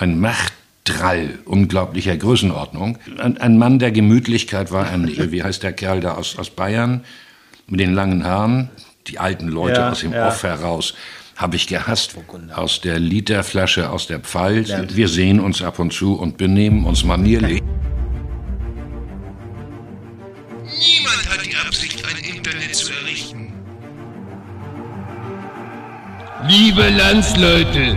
ein Machtdrall unglaublicher Größenordnung. Ein, ein, Mann der Gemütlichkeit war er nicht. Wie heißt der Kerl da aus, aus Bayern mit den langen Haaren? Die alten Leute ja, aus dem ja. Off heraus habe ich gehasst. Aus der Literflasche, aus der Pfalz. Wir sehen uns ab und zu und benehmen uns manierlich. Niemand hat die Absicht, ein Internet zu errichten. Liebe Landsleute,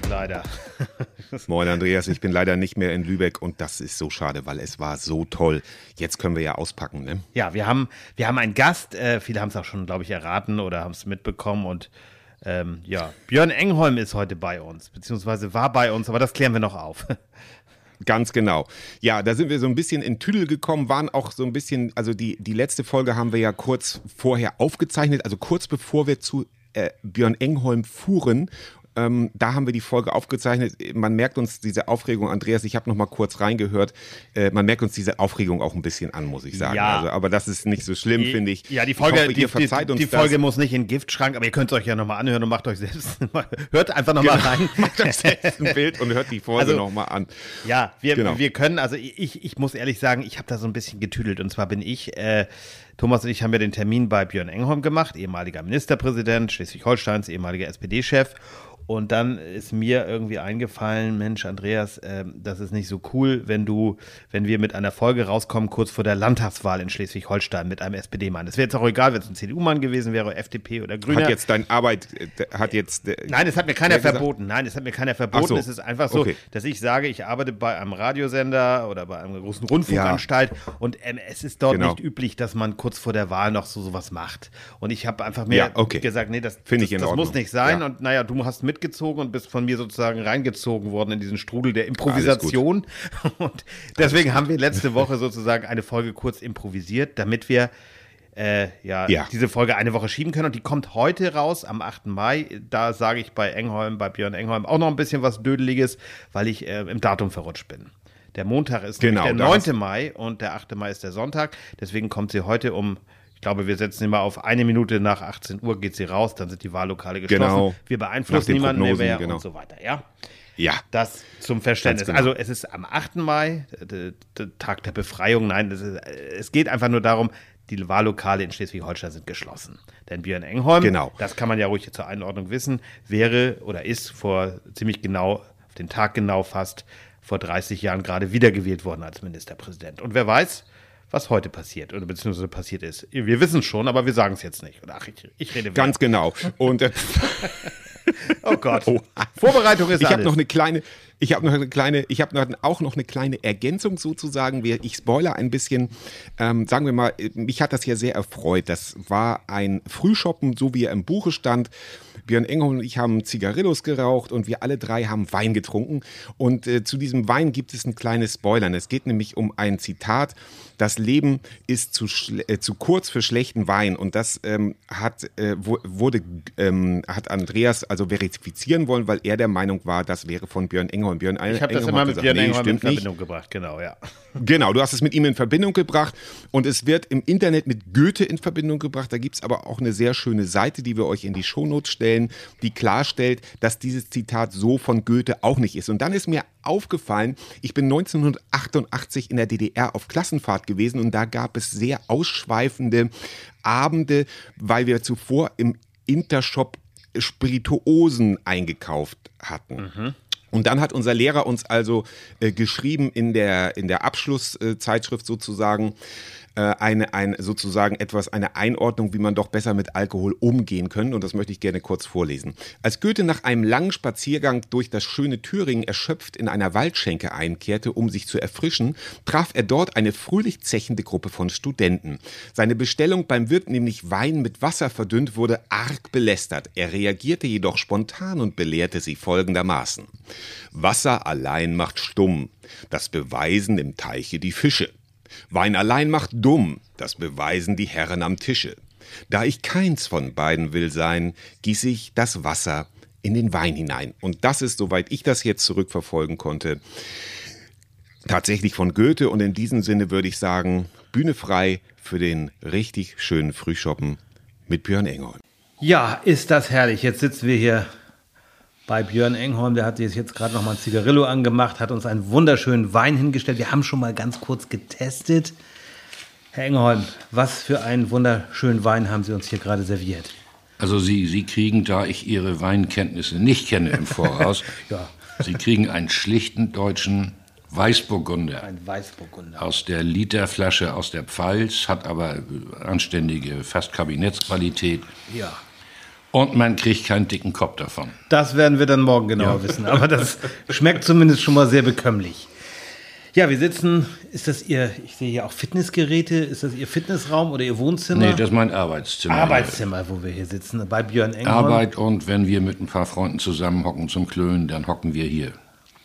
Lübeck leider. Moin Andreas, ich bin leider nicht mehr in Lübeck und das ist so schade, weil es war so toll. Jetzt können wir ja auspacken, ne? Ja, wir haben, wir haben einen Gast, äh, viele haben es auch schon, glaube ich, erraten oder haben es mitbekommen und ähm, ja, Björn Engholm ist heute bei uns, beziehungsweise war bei uns, aber das klären wir noch auf. Ganz genau. Ja, da sind wir so ein bisschen in Tüdel gekommen, waren auch so ein bisschen, also die, die letzte Folge haben wir ja kurz vorher aufgezeichnet, also kurz bevor wir zu äh, Björn Engholm fuhren ähm, da haben wir die Folge aufgezeichnet. Man merkt uns diese Aufregung, Andreas, ich habe noch mal kurz reingehört. Äh, man merkt uns diese Aufregung auch ein bisschen an, muss ich sagen. Ja. Also, aber das ist nicht so schlimm, finde ich. Ja, die Folge, hoffe, die, die, die Folge muss nicht in den Giftschrank, aber ihr könnt es euch ja noch mal anhören und macht euch selbst, hört einfach noch genau. mal rein. macht euch selbst ein Bild und hört die Folge also, noch mal an. Ja, wir, genau. wir können, also ich, ich muss ehrlich sagen, ich habe da so ein bisschen getüdelt und zwar bin ich äh, Thomas und ich haben ja den Termin bei Björn Engholm gemacht, ehemaliger Ministerpräsident Schleswig-Holsteins, ehemaliger SPD-Chef. Und dann ist mir irgendwie eingefallen, Mensch, Andreas, äh, das ist nicht so cool, wenn du, wenn wir mit einer Folge rauskommen, kurz vor der Landtagswahl in Schleswig-Holstein mit einem SPD-Mann. Es wäre jetzt auch egal, wenn es ein CDU-Mann gewesen wäre, FDP oder Grüner. Hat jetzt deine Arbeit, äh, hat jetzt. Äh, Nein, es hat mir keiner verboten. Nein, es hat mir keiner verboten. So. Es ist einfach so, okay. dass ich sage, ich arbeite bei einem Radiosender oder bei einer großen Rundfunkanstalt ja. und ähm, es ist dort genau. nicht üblich, dass man kurz vor der Wahl noch so sowas macht. Und ich habe einfach mir ja, okay. gesagt, nee, das, das, das muss nicht sein. Ja. Und naja, du hast mit mitgezogen und bist von mir sozusagen reingezogen worden in diesen Strudel der Improvisation. Und deswegen haben wir letzte Woche sozusagen eine Folge kurz improvisiert, damit wir äh, ja, ja, diese Folge eine Woche schieben können. Und die kommt heute raus, am 8. Mai. Da sage ich bei Engholm, bei Björn Engholm auch noch ein bisschen was Dödeliges, weil ich äh, im Datum verrutscht bin. Der Montag ist genau, der 9. Mai und der 8. Mai ist der Sonntag. Deswegen kommt sie heute um ich glaube, wir setzen immer auf eine Minute nach 18 Uhr geht sie raus, dann sind die Wahllokale geschlossen. Genau. Wir beeinflussen niemanden mehr genau. und so weiter, ja? Ja. Das zum Verständnis. Genau. Also es ist am 8. Mai, der, der Tag der Befreiung. Nein, ist, es geht einfach nur darum, die Wahllokale in Schleswig-Holstein sind geschlossen. Denn Björn Engholm, genau. das kann man ja ruhig zur Einordnung wissen, wäre oder ist vor ziemlich genau, auf den Tag genau fast, vor 30 Jahren gerade wiedergewählt worden als Ministerpräsident. Und wer weiß, was heute passiert oder beziehungsweise passiert ist. Wir wissen es schon, aber wir sagen es jetzt nicht. Ach, ich, ich rede Ganz genau. Und äh, oh Gott. Oh. Vorbereitung ist Ich habe noch eine kleine, ich habe noch eine kleine, ich habe auch noch eine kleine Ergänzung sozusagen. Ich spoiler ein bisschen. Ähm, sagen wir mal, mich hat das ja sehr erfreut. Das war ein Frühshoppen, so wie er im Buche stand. Björn Engholm und ich haben Zigarillos geraucht und wir alle drei haben Wein getrunken. Und äh, zu diesem Wein gibt es ein kleines Spoilern. Es geht nämlich um ein Zitat. Das Leben ist zu, äh, zu kurz für schlechten Wein. Und das ähm, hat, äh, wurde, ähm, hat Andreas also verifizieren wollen, weil er der Meinung war, das wäre von Björn Engholm. Björn ich habe das immer mit gesagt, Björn nee, Engholm in Verbindung nicht. gebracht, genau, ja. Genau, du hast es mit ihm in Verbindung gebracht und es wird im Internet mit Goethe in Verbindung gebracht. Da gibt es aber auch eine sehr schöne Seite, die wir euch in die Shownotes stellen, die klarstellt, dass dieses Zitat so von Goethe auch nicht ist. Und dann ist mir aufgefallen, ich bin 1988 in der DDR auf Klassenfahrt gewesen und da gab es sehr ausschweifende Abende, weil wir zuvor im Intershop Spirituosen eingekauft hatten. Mhm. Und dann hat unser Lehrer uns also äh, geschrieben in der, in der Abschlusszeitschrift sozusagen, äh, eine, ein, sozusagen etwas, eine Einordnung, wie man doch besser mit Alkohol umgehen können. Und das möchte ich gerne kurz vorlesen. Als Goethe nach einem langen Spaziergang durch das schöne Thüringen erschöpft in einer Waldschenke einkehrte, um sich zu erfrischen, traf er dort eine fröhlich zechende Gruppe von Studenten. Seine Bestellung beim Wirt, nämlich Wein mit Wasser verdünnt, wurde arg belästert. Er reagierte jedoch spontan und belehrte sie folgendermaßen. Wasser allein macht stumm, das beweisen im Teiche die Fische. Wein allein macht dumm, das beweisen die Herren am Tische. Da ich keins von beiden will sein, gieße ich das Wasser in den Wein hinein. Und das ist, soweit ich das jetzt zurückverfolgen konnte, tatsächlich von Goethe. Und in diesem Sinne würde ich sagen, Bühne frei für den richtig schönen Frühschoppen mit Björn Engholm. Ja, ist das herrlich. Jetzt sitzen wir hier bei Björn Engholm. Der hat sich jetzt gerade noch mal ein Zigarillo angemacht, hat uns einen wunderschönen Wein hingestellt. Wir haben schon mal ganz kurz getestet. Herr Engholm, was für einen wunderschönen Wein haben Sie uns hier gerade serviert? Also Sie, Sie kriegen, da ich Ihre Weinkenntnisse nicht kenne im Voraus, ja. Sie kriegen einen schlichten deutschen Weißburgunder. Ein Weißburgunder. Aus der Literflasche aus der Pfalz, hat aber anständige, fast Kabinettsqualität. Ja. Und man kriegt keinen dicken Kopf davon. Das werden wir dann morgen genauer ja. wissen. Aber das schmeckt zumindest schon mal sehr bekömmlich. Ja, wir sitzen, ist das Ihr, ich sehe hier auch Fitnessgeräte, ist das Ihr Fitnessraum oder Ihr Wohnzimmer? Nee, das ist mein Arbeitszimmer. Arbeitszimmer, wo wir hier sitzen, bei Björn Engholm. Arbeit und wenn wir mit ein paar Freunden zusammen hocken zum Klönen, dann hocken wir hier.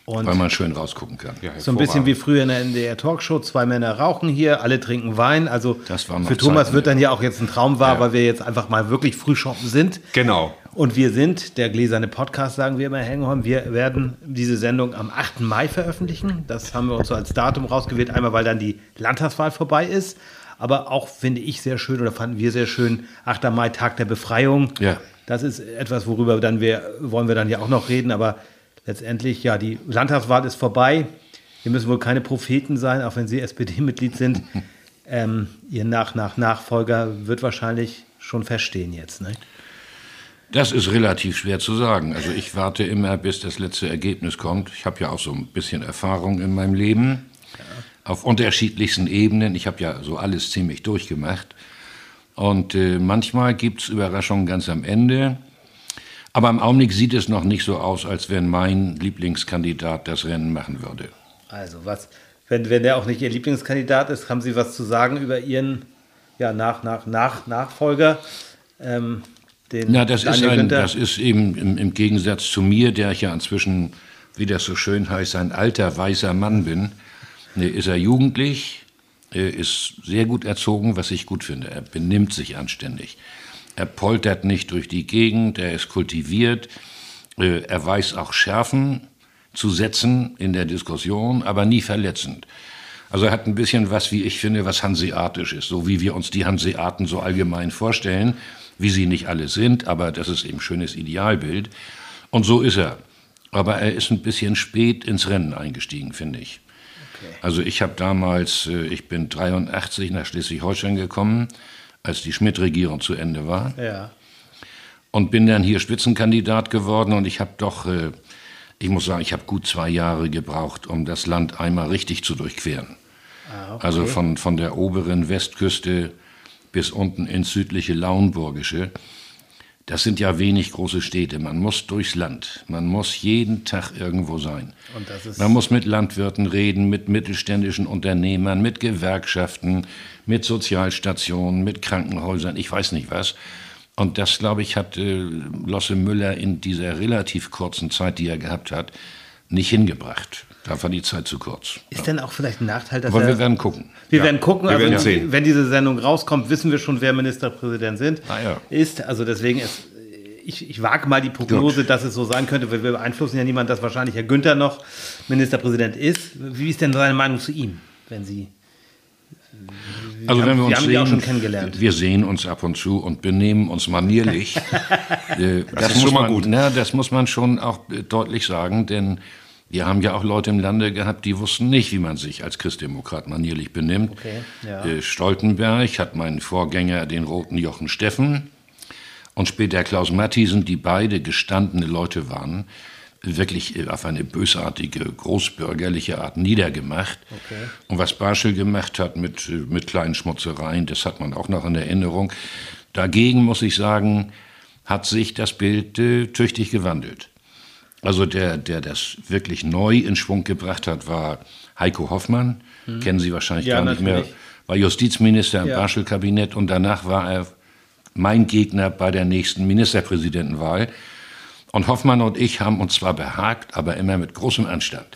Und weil man schön rausgucken kann. Ja, so ein bisschen wie früher in der NDR Talkshow. Zwei Männer rauchen hier, alle trinken Wein. Also für Thomas Zeiten, wird dann ja auch jetzt ein Traum wahr, ja. weil wir jetzt einfach mal wirklich früh shoppen sind. Genau. Und wir sind, der gläserne Podcast, sagen wir immer, Hengholm, wir werden diese Sendung am 8. Mai veröffentlichen. Das haben wir uns so als Datum rausgewählt. Einmal, weil dann die Landtagswahl vorbei ist. Aber auch finde ich sehr schön oder fanden wir sehr schön, 8. Mai, Tag der Befreiung. Ja. Das ist etwas, worüber dann wir, wollen wir dann ja auch noch reden. Aber letztendlich, ja, die Landtagswahl ist vorbei. Wir müssen wohl keine Propheten sein, auch wenn Sie SPD-Mitglied sind. ähm, Ihr Nach -Nach Nachfolger wird wahrscheinlich schon feststehen jetzt. Ne? Das ist relativ schwer zu sagen. Also ich warte immer, bis das letzte Ergebnis kommt. Ich habe ja auch so ein bisschen Erfahrung in meinem Leben ja. auf unterschiedlichsten Ebenen. Ich habe ja so alles ziemlich durchgemacht. Und äh, manchmal gibt es Überraschungen ganz am Ende. Aber im Augenblick sieht es noch nicht so aus, als wenn mein Lieblingskandidat das Rennen machen würde. Also was, wenn, wenn der auch nicht Ihr Lieblingskandidat ist, haben Sie was zu sagen über Ihren ja, nach, nach, nach, Nachfolger? Ähm, den Na, das ist, ein, das ist eben im, im, Gegensatz zu mir, der ich ja inzwischen, wie das so schön heißt, ein alter weißer Mann bin, ne, ist er jugendlich, ist sehr gut erzogen, was ich gut finde. Er benimmt sich anständig. Er poltert nicht durch die Gegend, er ist kultiviert, äh, er weiß auch Schärfen zu setzen in der Diskussion, aber nie verletzend. Also er hat ein bisschen was, wie ich finde, was hanseatisch ist, so wie wir uns die Hanseaten so allgemein vorstellen, wie sie nicht alle sind, aber das ist eben ein schönes Idealbild. Und so ist er. Aber er ist ein bisschen spät ins Rennen eingestiegen, finde ich. Okay. Also ich habe damals, äh, ich bin 83 nach Schleswig-Holstein gekommen, als die Schmidt-Regierung zu Ende war. Ja. Und bin dann hier Spitzenkandidat geworden und ich habe doch, äh, ich muss sagen, ich habe gut zwei Jahre gebraucht, um das Land einmal richtig zu durchqueren. Ah, okay. Also von, von der oberen Westküste bis unten ins südliche Lauenburgische. Das sind ja wenig große Städte. Man muss durchs Land. Man muss jeden Tag irgendwo sein. Man muss mit Landwirten reden, mit mittelständischen Unternehmern, mit Gewerkschaften, mit Sozialstationen, mit Krankenhäusern, ich weiß nicht was. Und das, glaube ich, hat äh, Losse Müller in dieser relativ kurzen Zeit, die er gehabt hat, nicht hingebracht. Da war die Zeit zu kurz. Ist ja. denn auch vielleicht ein Nachteil, dass Aber er, wir werden gucken. Wir ja. werden gucken. Wir also, werden sehen. Wenn diese Sendung rauskommt, wissen wir schon, wer Ministerpräsident sind, ah, ja. ist. Also deswegen ist ich, ich wage mal die Prognose, Gut. dass es so sein könnte, weil wir beeinflussen ja niemand, dass wahrscheinlich Herr Günther noch Ministerpräsident ist. Wie ist denn seine Meinung zu ihm, wenn Sie also wenn wir uns sehen, auch schon kennengelernt. wir sehen uns ab und zu und benehmen uns manierlich. Äh, das, das, muss man, gut. Na, das muss man schon auch deutlich sagen, denn wir haben ja auch Leute im Lande gehabt, die wussten nicht, wie man sich als Christdemokrat manierlich benimmt. Okay, ja. Äh, Stoltenberg hat meinen Vorgänger, den roten Jochen Steffen, und später Klaus Mathiesen, die beide gestandene Leute waren, wirklich äh, auf eine bösartige, großbürgerliche Art niedergemacht. Okay. Und was Barschel gemacht hat mit, äh, mit kleinen Schmutzereien, das hat man auch noch in Erinnerung. Dagegen muss ich sagen, hat sich das Bild äh, tüchtig gewandelt. Also der, der das wirklich neu in Schwung gebracht hat, war Heiko Hoffmann. Hm. Kennen Sie wahrscheinlich ja, gar nicht natürlich. mehr. War Justizminister im ja. Barschel-Kabinett und danach war er mein Gegner bei der nächsten Ministerpräsidentenwahl. Und Hoffmann und ich haben uns zwar behagt, aber immer mit großem Anstand.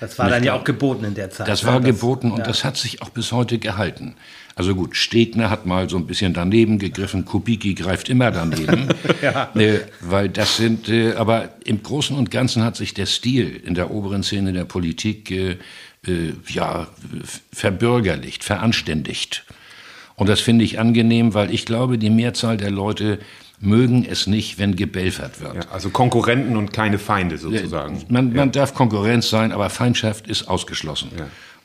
Das war dann ja auch geboten in der Zeit. Das war ne? geboten und ja. das hat sich auch bis heute gehalten. Also gut, Stegner hat mal so ein bisschen daneben gegriffen, Kubicki greift immer daneben, ja. äh, weil das sind, äh, aber im Großen und Ganzen hat sich der Stil in der oberen Szene der Politik äh, äh ja, verbürgerlicht, veranständigt. Und das finde ich angenehm, weil ich glaube, die Mehrzahl der Leute mögen es nicht, wenn gebelfert wird. Ja, also Konkurrenten und keine Feinde sozusagen. Man, man darf Konkurrenz sein, aber Feindschaft ist ausgeschlossen.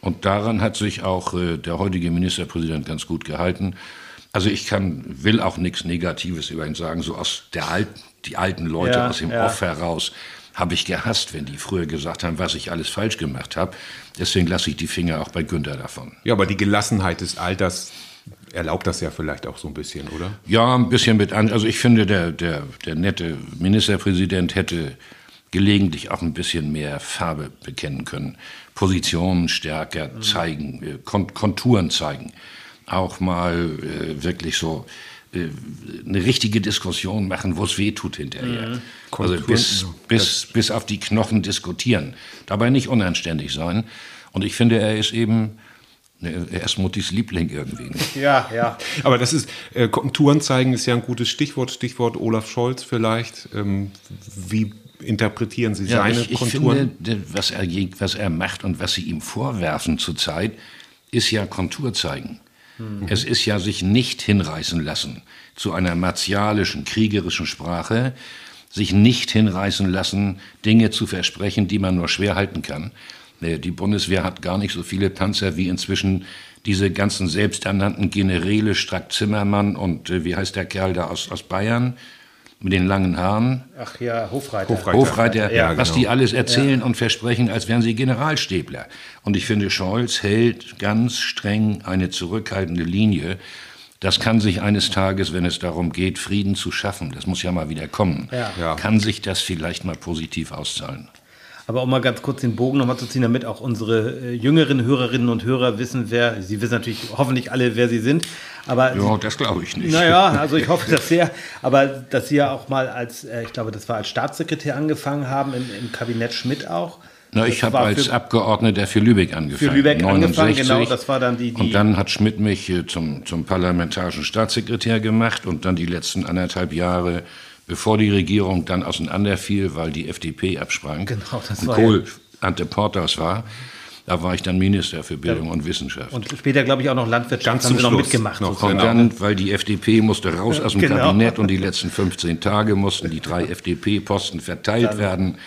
Und daran hat sich auch äh, der heutige Ministerpräsident ganz gut gehalten. Also ich kann, will auch nichts Negatives über ihn sagen, so aus der alten, die alten Leute ja, aus dem ja. Off heraus habe ich gehasst, wenn die früher gesagt haben, was ich alles falsch gemacht habe. Deswegen lasse ich die Finger auch bei Günther davon. Ja, aber die Gelassenheit des Alters erlaubt das ja vielleicht auch so ein bisschen, oder? Ja, ein bisschen mit an. Also ich finde, der, der, der nette Ministerpräsident hätte gelegentlich auch ein bisschen mehr Farbe bekennen können. Positionen stärker mhm. zeigen, äh, Konturen zeigen. Auch mal äh, wirklich so äh, eine richtige Diskussion machen, wo es weh tut hinterher. Mhm. Also bis, bis, bis auf die Knochen diskutieren. Dabei nicht unanständig sein. Und ich finde, er ist eben er ist Muttis Liebling irgendwie. Ne? Ja, ja. Aber das ist, äh, Konturen zeigen ist ja ein gutes Stichwort. Stichwort Olaf Scholz vielleicht. Ähm, wie interpretieren Sie ja, seine ich, ich Konturen? Finde, was er, was er macht und was Sie ihm vorwerfen zurzeit, ist ja Kontur zeigen. Mhm. Es ist ja sich nicht hinreißen lassen zu einer martialischen, kriegerischen Sprache, sich nicht hinreißen lassen, Dinge zu versprechen, die man nur schwer halten kann. Die Bundeswehr hat gar nicht so viele Panzer wie inzwischen diese ganzen selbsternannten Generäle Strack Zimmermann und äh, wie heißt der Kerl da aus, aus Bayern mit den langen Haaren? Ach ja, Hofreiter. Hofreiter, Hofreiter ja, was genau. die alles erzählen ja. und versprechen, als wären sie Generalstäbler. Und ich finde, Scholz hält ganz streng eine zurückhaltende Linie. Das kann sich eines Tages, wenn es darum geht, Frieden zu schaffen, das muss ja mal wieder kommen, ja. kann sich das vielleicht mal positiv auszahlen. Aber um mal ganz kurz den Bogen nochmal zu ziehen, damit auch unsere äh, jüngeren Hörerinnen und Hörer wissen, wer, sie wissen natürlich hoffentlich alle, wer sie sind. Aber ja, das glaube ich nicht. Naja, also ich hoffe das sehr. Aber dass Sie ja auch mal als, äh, ich glaube, das war als Staatssekretär angefangen haben, im, im Kabinett Schmidt auch. Na, ich habe als Abgeordneter für Lübeck angefangen. Für Lübeck 69. angefangen, genau, das war dann die, die Und dann hat Schmidt mich äh, zum, zum parlamentarischen Staatssekretär gemacht und dann die letzten anderthalb Jahre bevor die Regierung dann auseinanderfiel, weil die FDP absprang genau, das und war Kohl ja. Ante Portas war. Da war ich dann Minister für Bildung ja. und Wissenschaft. Und später, glaube ich, auch noch Landwirtschaft Ganz haben Sie noch mitgemacht. Noch. Und dann, weil die FDP musste raus aus dem genau. Kabinett und die letzten 15 Tage mussten die drei FDP-Posten verteilt dann. werden.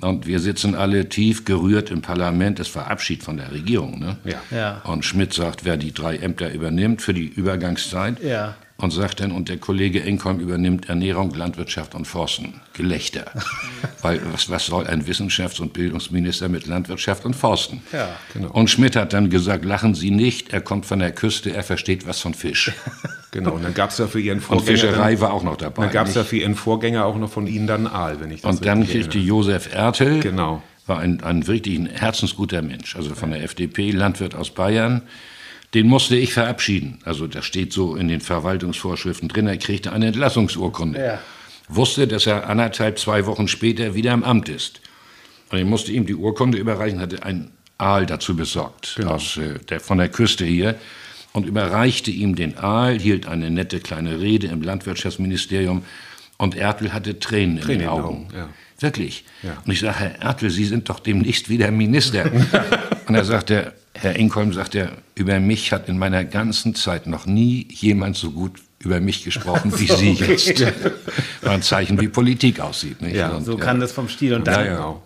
Und wir sitzen alle tief gerührt im Parlament. Es war Abschied von der Regierung. Ne? Ja. ja. Und Schmidt sagt, wer die drei Ämter übernimmt für die Übergangszeit, ja und sagt dann, und der Kollege Engholm übernimmt Ernährung, Landwirtschaft und Forsten. Gelächter. Weil was, was soll ein Wissenschafts- und Bildungsminister mit Landwirtschaft und Forsten? Ja, genau. Und Schmidt hat dann gesagt, lachen Sie nicht, er kommt von der Küste, er versteht was von Fisch. Genau, und dann gab es ja für Ihren Vorgänger... Und Fischerei dann, war auch noch dabei. Dann gab es ja für Ihren Vorgänger auch noch von Ihnen dann Aal, wenn ich das Und dann kriegte Josef Ertel, genau. war ein, ein wirklich ein herzensguter Mensch, also von der FDP, Landwirt aus Bayern, den musste ich verabschieden. Also das steht so in den Verwaltungsvorschriften drin. Er kriegte eine Entlassungsurkunde. Ja. Wusste, dass er anderthalb, zwei Wochen später wieder im Amt ist. Und ich musste ihm die Urkunde überreichen, hatte einen Aal dazu besorgt, genau. aus, äh, der, von der Küste hier, und überreichte ihm den Aal, hielt eine nette kleine Rede im Landwirtschaftsministerium und Ertel hatte Tränen, Tränen in den Augen. Ja. Wirklich. Ja. Und ich sage, Herr Ertel, Sie sind doch demnächst wieder Minister. und er sagte, Herr Engholm sagt ja, über mich hat in meiner ganzen Zeit noch nie jemand so gut über mich gesprochen wie Sie jetzt. War ein Zeichen, wie Politik aussieht. Nicht? Ja, und, so kann das vom Stil und dann. Ja, genau.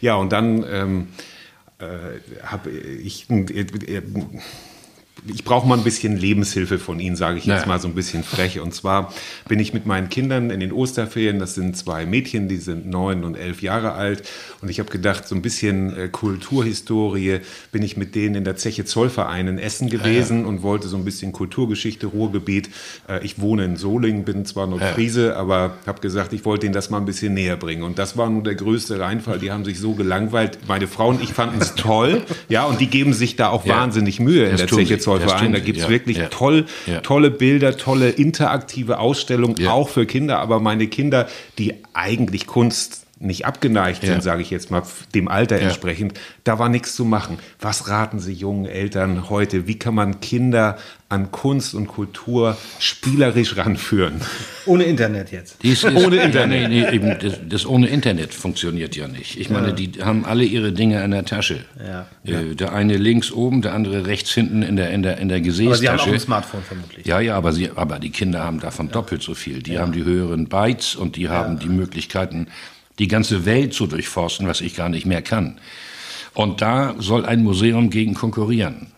ja und dann ähm, äh, habe ich. Äh, ich brauche mal ein bisschen Lebenshilfe von Ihnen, sage ich jetzt naja. mal so ein bisschen frech. Und zwar bin ich mit meinen Kindern in den Osterferien, das sind zwei Mädchen, die sind neun und elf Jahre alt. Und ich habe gedacht, so ein bisschen äh, Kulturhistorie bin ich mit denen in der Zeche Zollverein in Essen gewesen ja. und wollte so ein bisschen Kulturgeschichte, Ruhrgebiet. Äh, ich wohne in Solingen, bin zwar noch ja. Friese, aber habe gesagt, ich wollte ihnen das mal ein bisschen näher bringen. Und das war nun der größte Reinfall. Die haben sich so gelangweilt. Meine Frau und ich fanden es toll. ja, und die geben sich da auch ja. wahnsinnig Mühe in das der Zeche Zollverein. Da gibt es wirklich toll, tolle Bilder, tolle interaktive Ausstellungen, auch für Kinder. Aber meine Kinder, die eigentlich Kunst nicht abgeneigt ja. sind, sage ich jetzt mal, dem Alter ja. entsprechend, da war nichts zu machen. Was raten Sie jungen Eltern heute? Wie kann man Kinder an Kunst und Kultur spielerisch ranführen? Ohne Internet jetzt. Dies ist, ohne Internet. Nee, nee, das, das, ohne Internet funktioniert ja nicht. Ich meine, die haben alle ihre Dinge in der Tasche. Äh, der eine links oben, der andere rechts hinten in der, in der, in der Gesäßtasche. Aber Sie haben auch ein Smartphone vermutlich. Ja, ja, aber, sie, aber die Kinder haben davon doppelt so viel. Die haben die höheren Bytes und die haben die Möglichkeiten, die ganze Welt zu durchforsten, was ich gar nicht mehr kann. Und da soll ein Museum gegen konkurrieren.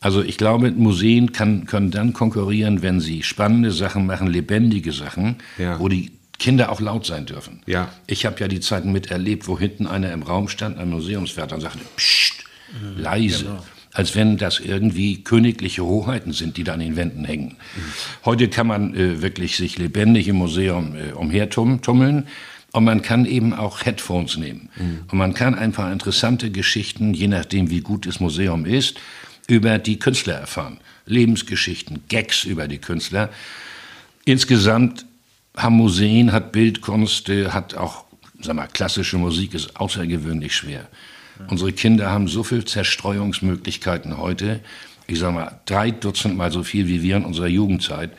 Also ich glaube, Museen kann, können dann konkurrieren, wenn sie spannende Sachen machen, lebendige Sachen, ja. wo die Kinder auch laut sein dürfen. Ja. Ich habe ja die Zeiten miterlebt, wo hinten einer im Raum stand, ein Museumswärter, und sagte, Psst, mhm, leise. Genau. Als wenn das irgendwie königliche Hoheiten sind, die da an den Wänden hängen. Mhm. Heute kann man äh, wirklich sich lebendig im Museum äh, umhertummeln. Und man kann eben auch Headphones nehmen. Mhm. Und man kann ein paar interessante Geschichten, je nachdem wie gut das Museum ist, über die Künstler erfahren. Lebensgeschichten, Gags über die Künstler. Insgesamt haben Museen, hat Bildkunst, äh, hat auch, sag mal, klassische Musik ist außergewöhnlich schwer. Ja. Unsere Kinder haben so viele Zerstreuungsmöglichkeiten heute. Ich sag mal, drei Dutzend mal so viel wie wir in unserer Jugendzeit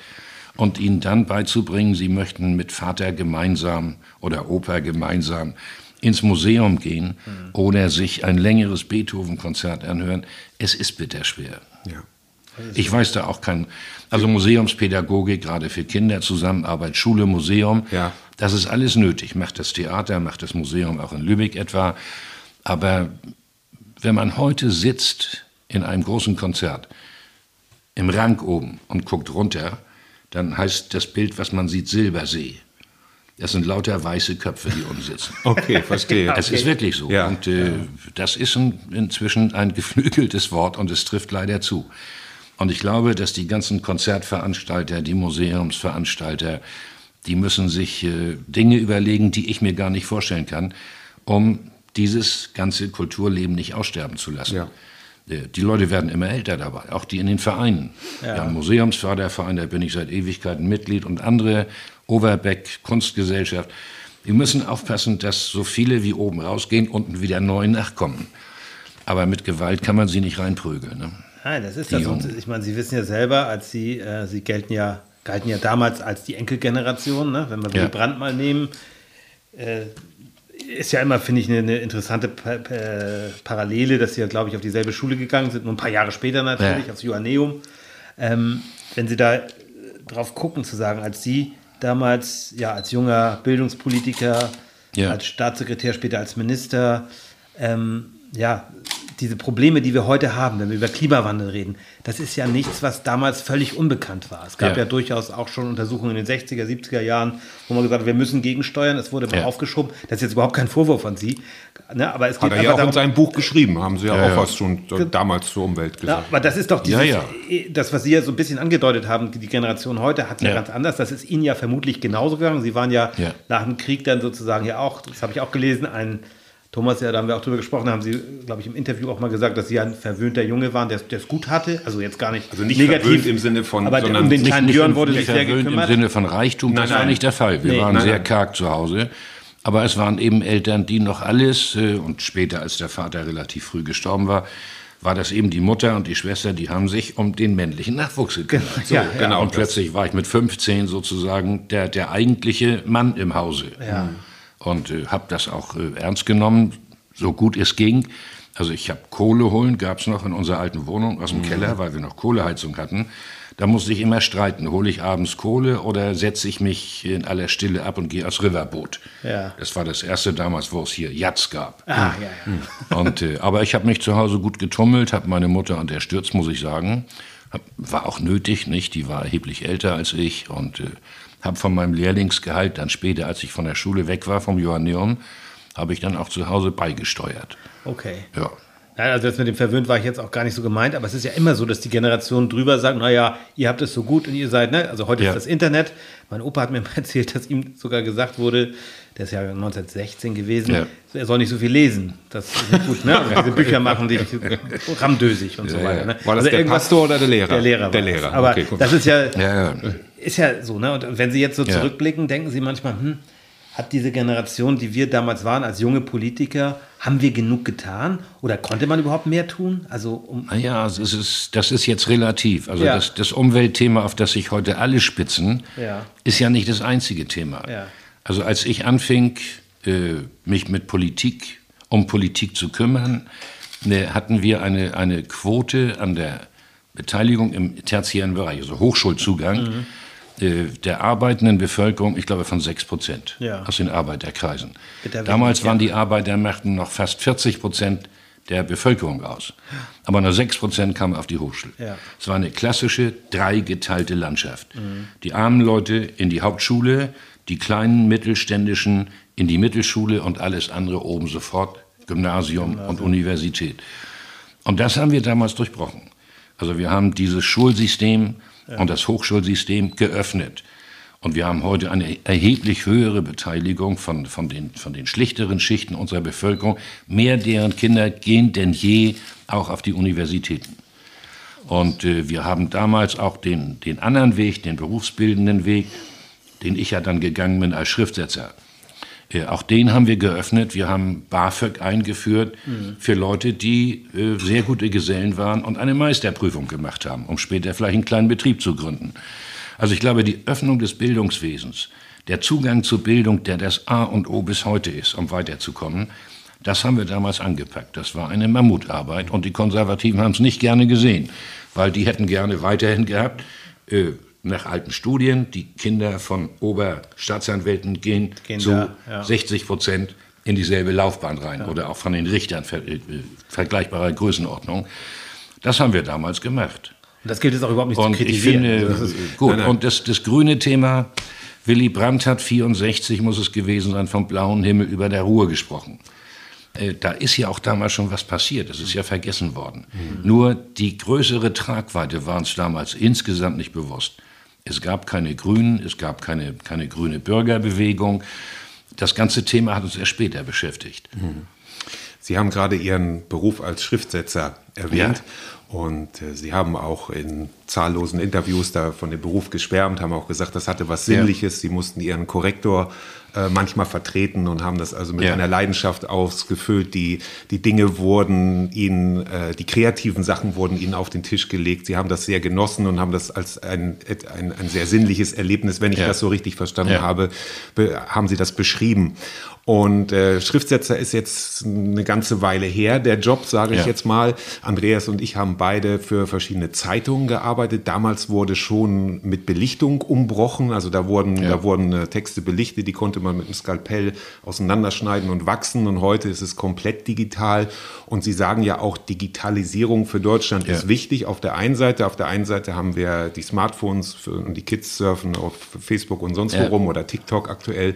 und ihnen dann beizubringen, sie möchten mit Vater gemeinsam oder Opa gemeinsam ins Museum gehen mhm. oder sich ein längeres Beethoven-Konzert anhören. Es ist bitterschwer. Ja. Ich weiß da auch kein, also Museumspädagogik, gerade für Kinder, Zusammenarbeit, Schule, Museum, ja. das ist alles nötig. Macht das Theater, macht das Museum auch in Lübeck etwa. Aber wenn man heute sitzt in einem großen Konzert, im Rang oben und guckt runter, dann heißt das Bild, was man sieht, Silbersee. Das sind lauter weiße Köpfe, die umsitzen. Okay, verstehe. Es okay. ist wirklich so. Ja. Und äh, das ist ein, inzwischen ein geflügeltes Wort und es trifft leider zu. Und ich glaube, dass die ganzen Konzertveranstalter, die Museumsveranstalter, die müssen sich äh, Dinge überlegen, die ich mir gar nicht vorstellen kann, um dieses ganze Kulturleben nicht aussterben zu lassen. Ja. Die Leute werden immer älter dabei, auch die in den Vereinen. Ja. Wir haben Museumsförderverein, da bin ich seit Ewigkeiten Mitglied und andere, Overbeck, Kunstgesellschaft. Wir müssen aufpassen, dass so viele wie oben rausgehen, unten wieder neu nachkommen. Aber mit Gewalt kann man sie nicht reinprügeln. Ne? Nein, das ist die das. Und ich meine, Sie wissen ja selber, als Sie, äh, Sie gelten ja, galten ja damals als die Enkelgeneration, ne? wenn wir ja. Brand mal nehmen. Äh, ist ja immer, finde ich, eine, eine interessante pa pa Parallele, dass sie ja, glaube ich, auf dieselbe Schule gegangen sind, nur ein paar Jahre später natürlich, ja. aufs Joanneum. Ähm, wenn Sie da drauf gucken, zu sagen, als Sie damals ja als junger Bildungspolitiker, ja. als Staatssekretär, später als Minister, ähm, ja, diese Probleme, die wir heute haben, wenn wir über Klimawandel reden, das ist ja nichts, was damals völlig unbekannt war. Es gab ja, ja durchaus auch schon Untersuchungen in den 60er, 70er Jahren, wo man gesagt hat, wir müssen gegensteuern. Es wurde mal ja. aufgeschoben. Das ist jetzt überhaupt kein Vorwurf an Sie. Ne, aber es geht hat er ja auch darum, in seinem Buch geschrieben, haben Sie ja, ja auch was schon damals zur Umwelt gesagt. aber das ist doch dieses, das, was Sie ja so ein bisschen angedeutet haben, die Generation heute hat ja, ganz anders. Das ist Ihnen ja vermutlich genauso gegangen. Sie waren ja, nach dem Krieg dann sozusagen ja auch, das habe ich auch gelesen, ein Thomas, ja, da haben wir auch drüber gesprochen, haben Sie, glaube ich, im Interview auch mal gesagt, dass Sie ein verwöhnter Junge waren, der es gut hatte. Also jetzt gar nicht, also nicht negativ im Sinne von, aber sondern um den kleinen Björn wurde sich sehr gekümmert. Im Sinne von Reichtum, nein, das nein. war nicht der Fall. Wir nee, waren nein, sehr karg zu Hause. Aber es waren eben Eltern, die noch alles, äh, und später, als der Vater relativ früh gestorben war, war das eben die Mutter und die Schwester, die haben sich um den männlichen Nachwuchs gekümmert. So, ja, genau. Und plötzlich war ich mit 15 sozusagen der, der eigentliche Mann im Hause. Ja und äh, habe das auch äh, ernst genommen, so gut es ging. Also ich habe Kohle holen, gab es noch in unserer alten Wohnung aus dem mhm. Keller, weil wir noch Kohleheizung hatten. Da musste ich immer streiten. Hole ich abends Kohle oder setze ich mich in aller Stille ab und gehe aufs Riverboot? Ja. Das war das erste damals, wo es hier Jatz gab. Ah, ja, ja. Und, äh, aber ich habe mich zu Hause gut getummelt, habe meine Mutter unterstützt, muss ich sagen. Hab, war auch nötig, nicht? Die war erheblich älter als ich und äh, habe von meinem Lehrlingsgehalt dann später, als ich von der Schule weg war, vom Johanneum, habe ich dann auch zu Hause beigesteuert. Okay. Ja. Nein, also das mit dem Verwöhnt war ich jetzt auch gar nicht so gemeint, aber es ist ja immer so, dass die Generation drüber sagt, naja, ihr habt es so gut und ihr seid, ne? Also heute ja. ist das Internet. Mein Opa hat mir mal erzählt, dass ihm sogar gesagt wurde, der ist ja 1916 gewesen, ja. er soll nicht so viel lesen. Das ist nicht gut, ne? Also diese Bücher machen dich ramdösig und ja, so weiter. Ne? War das also der Pastor oder der Lehrer? Der Lehrer. Der Lehrer. Aber okay, das ist ja, ist ja so, ne? Und wenn Sie jetzt so zurückblicken, denken Sie manchmal, hm, hat diese Generation, die wir damals waren, als junge Politiker, haben wir genug getan oder konnte man überhaupt mehr tun? Also um naja, also es ist, das ist jetzt relativ. Also ja. das, das, Umweltthema, auf das sich heute alle spitzen, ja. ist ja nicht das einzige Thema. Ja. Also als ich anfing, äh, mich mit Politik, um Politik zu kümmern, ne, hatten wir eine, eine Quote an der Beteiligung im tertiären Bereich, also Hochschulzugang. Mhm der arbeitenden Bevölkerung, ich glaube, von 6 Prozent ja. aus den Arbeiterkreisen. Damals waren die Arbeitermächten noch fast 40 Prozent der Bevölkerung aus. Aber nur 6 Prozent kamen auf die Hochschule. Ja. Es war eine klassische, dreigeteilte Landschaft. Mhm. Die armen Leute in die Hauptschule, die kleinen mittelständischen in die Mittelschule und alles andere oben sofort, Gymnasium, Gymnasium. und Universität. Und das haben wir damals durchbrochen. Also wir haben dieses Schulsystem ja. und das Hochschulsystem geöffnet. Und wir haben heute eine erheblich höhere Beteiligung von, von, den, von den schlichteren Schichten unserer Bevölkerung. Mehr deren Kinder gehen denn je auch auf die Universitäten. Und äh, wir haben damals auch den, den anderen Weg, den berufsbildenden Weg, den ich ja dann gegangen bin als Schriftsetzer. Äh, auch den haben wir geöffnet. Wir haben BAföG eingeführt mhm. für Leute, die äh, sehr gute Gesellen waren und eine Meisterprüfung gemacht haben, um später vielleicht einen kleinen Betrieb zu gründen. Also ich glaube, die Öffnung des Bildungswesens, der Zugang zur Bildung, der das A und O bis heute ist, um weiterzukommen, das haben wir damals angepackt. Das war eine Mammutarbeit und die Konservativen haben es nicht gerne gesehen, weil die hätten gerne weiterhin gehabt, äh, nach alten Studien, die Kinder von Oberstaatsanwälten gehen, gehen zu da, ja. 60 Prozent in dieselbe Laufbahn rein ja. oder auch von den Richtern ver äh, vergleichbarer Größenordnung. Das haben wir damals gemacht. Und das gilt jetzt auch überhaupt nicht und zu kritisieren. Ich finde, ist, gut, nein, nein. und das, das grüne Thema, Willy Brandt hat 64, muss es gewesen sein, vom blauen Himmel über der Ruhr gesprochen. Äh, da ist ja auch damals schon was passiert, das ist ja vergessen worden. Mhm. Nur die größere Tragweite war uns damals insgesamt nicht bewusst. Es gab keine Grünen, es gab keine, keine grüne Bürgerbewegung. Das ganze Thema hat uns erst später beschäftigt. Mhm. Sie haben gerade Ihren Beruf als Schriftsetzer erwähnt. Ja. Und äh, Sie haben auch in zahllosen Interviews da von dem Beruf geschwärmt, haben auch gesagt, das hatte was Sinnliches. Ja. Sie mussten Ihren Korrektor äh, manchmal vertreten und haben das also mit ja. einer Leidenschaft ausgefüllt. Die, die Dinge wurden ihnen, äh, die kreativen Sachen wurden ihnen auf den Tisch gelegt. Sie haben das sehr genossen und haben das als ein, ein, ein sehr sinnliches Erlebnis, wenn ich ja. das so richtig verstanden habe, haben sie das beschrieben. Und äh, Schriftsetzer ist jetzt eine ganze Weile her, der Job, sage ich jetzt mal. Andreas und ich haben beide für verschiedene Zeitungen gearbeitet. Damals wurde schon mit Belichtung umbrochen. Also da wurden, ja. da wurden äh, Texte belichtet, die konnte man mit einem Skalpell auseinanderschneiden und wachsen. Und heute ist es komplett digital. Und Sie sagen ja auch, Digitalisierung für Deutschland ja. ist wichtig. Auf der einen Seite, auf der einen Seite haben wir die Smartphones und die Kids surfen auf Facebook und sonst wo rum oder TikTok aktuell.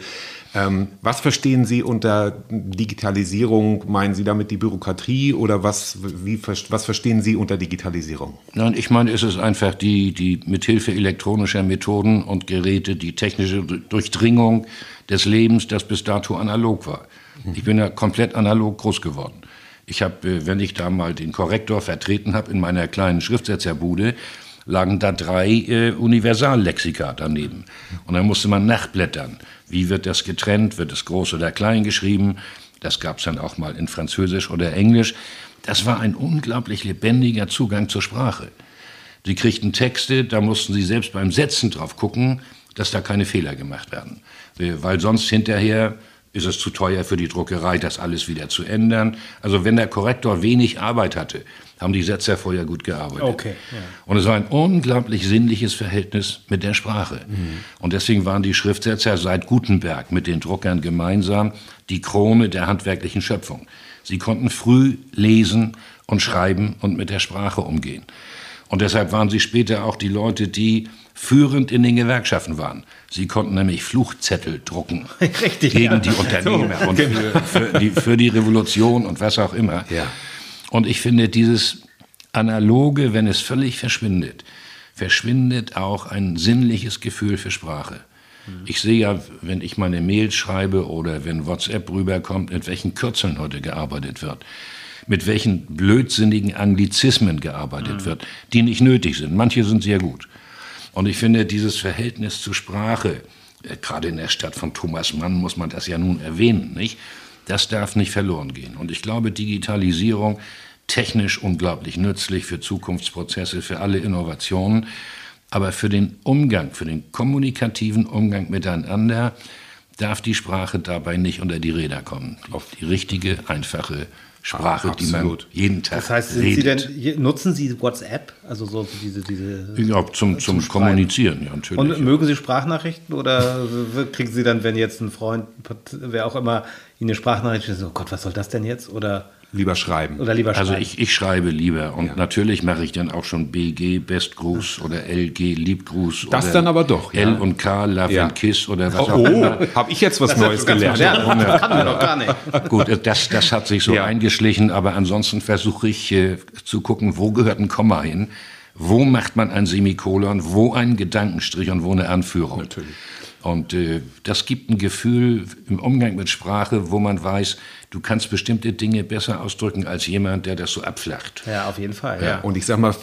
Ähm, was verstehen Sie unter Digitalisierung? Meinen Sie damit die Bürokratie oder was, wie, was verstehen Sie unter Digitalisierung? Nein, ich meine, es ist einfach die, die mithilfe elektronischer Methoden und Geräte, die technische Durchdringung des Lebens, das bis dato analog war. Mhm. Ich bin ja komplett analog groß geworden. Ich habe, äh, wenn ich da mal den Korrektor vertreten habe in meiner kleinen Schriftsetzerbude, lagen da drei äh, Universallexika daneben. Und dann musste man nachblättern. Wie wird das getrennt? Wird es groß oder klein geschrieben? Das gab es dann auch mal in Französisch oder Englisch. Das war ein unglaublich lebendiger Zugang zur Sprache. Sie kriegten Texte, da mussten sie selbst beim Setzen drauf gucken, dass da keine Fehler gemacht werden. Weil sonst hinterher ist es zu teuer für die Druckerei, das alles wieder zu ändern. Also wenn der Korrektor wenig Arbeit hatte, haben die Setzer vorher gut gearbeitet. Okay, ja. Und es war ein unglaublich sinnliches Verhältnis mit der Sprache. Mhm. Und deswegen waren die Schriftsetzer seit Gutenberg mit den Druckern gemeinsam die Krone der handwerklichen Schöpfung. Sie konnten früh lesen und schreiben und mit der Sprache umgehen. Und deshalb waren sie später auch die Leute, die führend in den Gewerkschaften waren. Sie konnten nämlich Fluchzettel drucken Richtig, gegen ja. die Unternehmer so, und genau. für, für, die, für, die, Revolution und was auch immer. Ja. Und ich finde, dieses Analoge, wenn es völlig verschwindet, verschwindet auch ein sinnliches Gefühl für Sprache. Mhm. Ich sehe ja, wenn ich meine Mails schreibe oder wenn WhatsApp rüberkommt, mit welchen Kürzeln heute gearbeitet wird mit welchen blödsinnigen Anglizismen gearbeitet mhm. wird, die nicht nötig sind. Manche sind sehr gut. Und ich finde, dieses Verhältnis zur Sprache, äh, gerade in der Stadt von Thomas Mann muss man das ja nun erwähnen, nicht? Das darf nicht verloren gehen. Und ich glaube, Digitalisierung technisch unglaublich nützlich für Zukunftsprozesse, für alle Innovationen, aber für den Umgang, für den kommunikativen Umgang miteinander darf die Sprache dabei nicht unter die Räder kommen. Auf die richtige, einfache Sprache, ah, die man jeden Tag Das heißt, redet. Sie denn, nutzen Sie WhatsApp? Also so diese, diese ja, zum, zum, zum Kommunizieren, ja, natürlich. Und mögen Sie Sprachnachrichten oder kriegen Sie dann, wenn jetzt ein Freund, wer auch immer, Ihnen eine Sprachnachricht schickt, oh Gott, was soll das denn jetzt? Oder Lieber schreiben. Oder lieber also schreiben. Also ich, ich schreibe lieber und ja. natürlich mache ich dann auch schon BG, Bestgruß oder LG, Liebgruß. Das dann aber doch. L und K, Love ja. and Kiss oder was oh, auch immer. Oh, habe ich jetzt was das Neues gelernt. Ja, das kann man doch gar nicht. Gut, das, das hat sich so eingeschlichen, aber ansonsten versuche ich äh, zu gucken, wo gehört ein Komma hin, wo macht man ein Semikolon, wo ein Gedankenstrich und wo eine Anführung. Natürlich. Und äh, das gibt ein Gefühl im Umgang mit Sprache, wo man weiß, du kannst bestimmte Dinge besser ausdrücken als jemand, der das so abflacht. Ja, auf jeden Fall. Ja. ja. Und ich sag mal,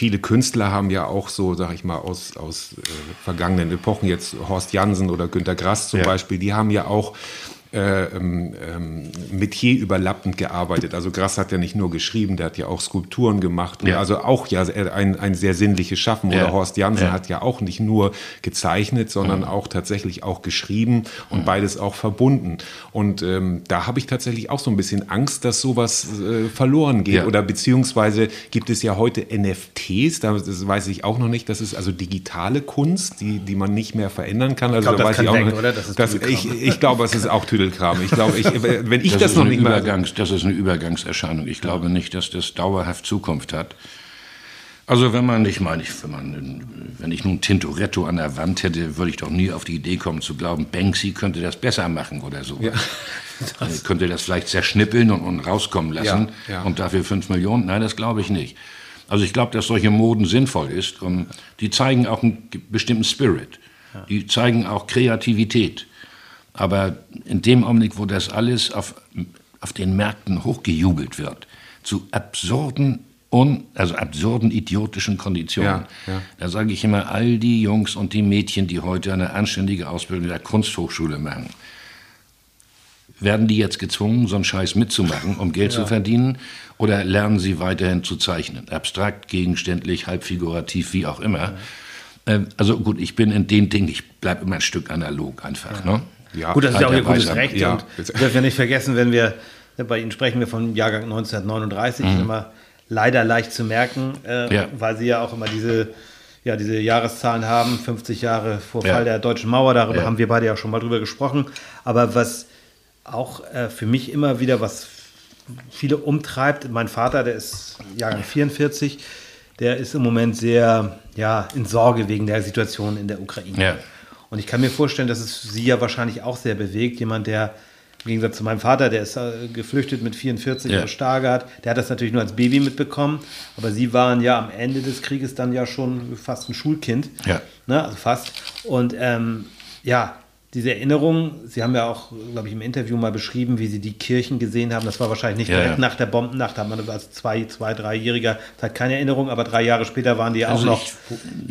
viele Künstler haben ja auch so, sag ich mal, aus, aus äh, vergangenen Epochen, jetzt Horst Jansen oder Günter Grass zum ja. Beispiel, die haben ja auch äh, ähm, ähm, Metier überlappend gearbeitet. Also Grass hat ja nicht nur geschrieben, der hat ja auch Skulpturen gemacht. Ja. Also auch ja ein, ein sehr sinnliches Schaffen. Ja. Oder Horst Jansen ja. hat ja auch nicht nur gezeichnet, sondern mhm. auch tatsächlich auch geschrieben und mhm. beides auch verbunden. Und ähm, da habe ich tatsächlich auch so ein bisschen Angst, dass sowas äh, verloren geht. Oder beziehungsweise gibt es ja heute NFTs, das weiß ich auch noch nicht. Das ist also digitale Kunst, die, die man nicht mehr verändern kann. Also ich glaub, da weiß ich auch oder? Das ist das, ich, ich glaube, es ist auch Tüdelkram. Ich glaube, ich, wenn ich das, das noch nicht mehr. Das ist eine Übergangserscheinung. Ich glaube nicht, dass das dauerhaft Zukunft hat. Also wenn man, ich meine, wenn, man, wenn ich nun Tintoretto an der Wand hätte, würde ich doch nie auf die Idee kommen zu glauben, Banksy könnte das besser machen oder so. Ja, das. Könnte das vielleicht zerschnippeln und, und rauskommen lassen ja, ja. und dafür fünf Millionen? Nein, das glaube ich nicht. Also ich glaube, dass solche Moden sinnvoll ist und die zeigen auch einen bestimmten Spirit. Die zeigen auch Kreativität. Aber in dem Augenblick, wo das alles auf, auf den Märkten hochgejubelt wird, zu absurden, un, also absurden idiotischen Konditionen, ja, ja. da sage ich immer, all die Jungs und die Mädchen, die heute eine anständige Ausbildung in der Kunsthochschule machen, werden die jetzt gezwungen, so einen Scheiß mitzumachen, um Geld ja. zu verdienen? Oder lernen sie weiterhin zu zeichnen? Abstrakt, gegenständlich, halbfigurativ, wie auch immer. Ähm, also gut, ich bin in den Dingen, ich bleibe immer ein Stück analog einfach. Ne? Ja, Gut, das ist ja auch Ihr gutes Recht. Ja. Und dürfen wir nicht vergessen, wenn wir, bei Ihnen sprechen wir vom Jahrgang 1939, mhm. immer leider leicht zu merken, äh, ja. weil Sie ja auch immer diese, ja, diese Jahreszahlen haben, 50 Jahre vor Fall der Deutschen Mauer, darüber haben wir beide ja schon mal drüber gesprochen. Aber was auch äh, für mich immer wieder, was viele umtreibt, mein Vater, der ist Jahrgang 44, der ist im Moment sehr ja, in Sorge wegen der Situation in der Ukraine. Und ich kann mir vorstellen, dass es sie ja wahrscheinlich auch sehr bewegt. Jemand, der im Gegensatz zu meinem Vater, der ist äh, geflüchtet mit 44 ja. aus Stargard, der hat das natürlich nur als Baby mitbekommen. Aber sie waren ja am Ende des Krieges dann ja schon fast ein Schulkind. Ja. Ne, also fast. Und ähm, ja, diese Erinnerung, Sie haben ja auch, glaube ich, im Interview mal beschrieben, wie Sie die Kirchen gesehen haben. Das war wahrscheinlich nicht ja, direkt ja. nach der Bombennacht. Da hat man als zwei, zwei, dreijähriger hat keine Erinnerung, aber drei Jahre später waren die also auch noch.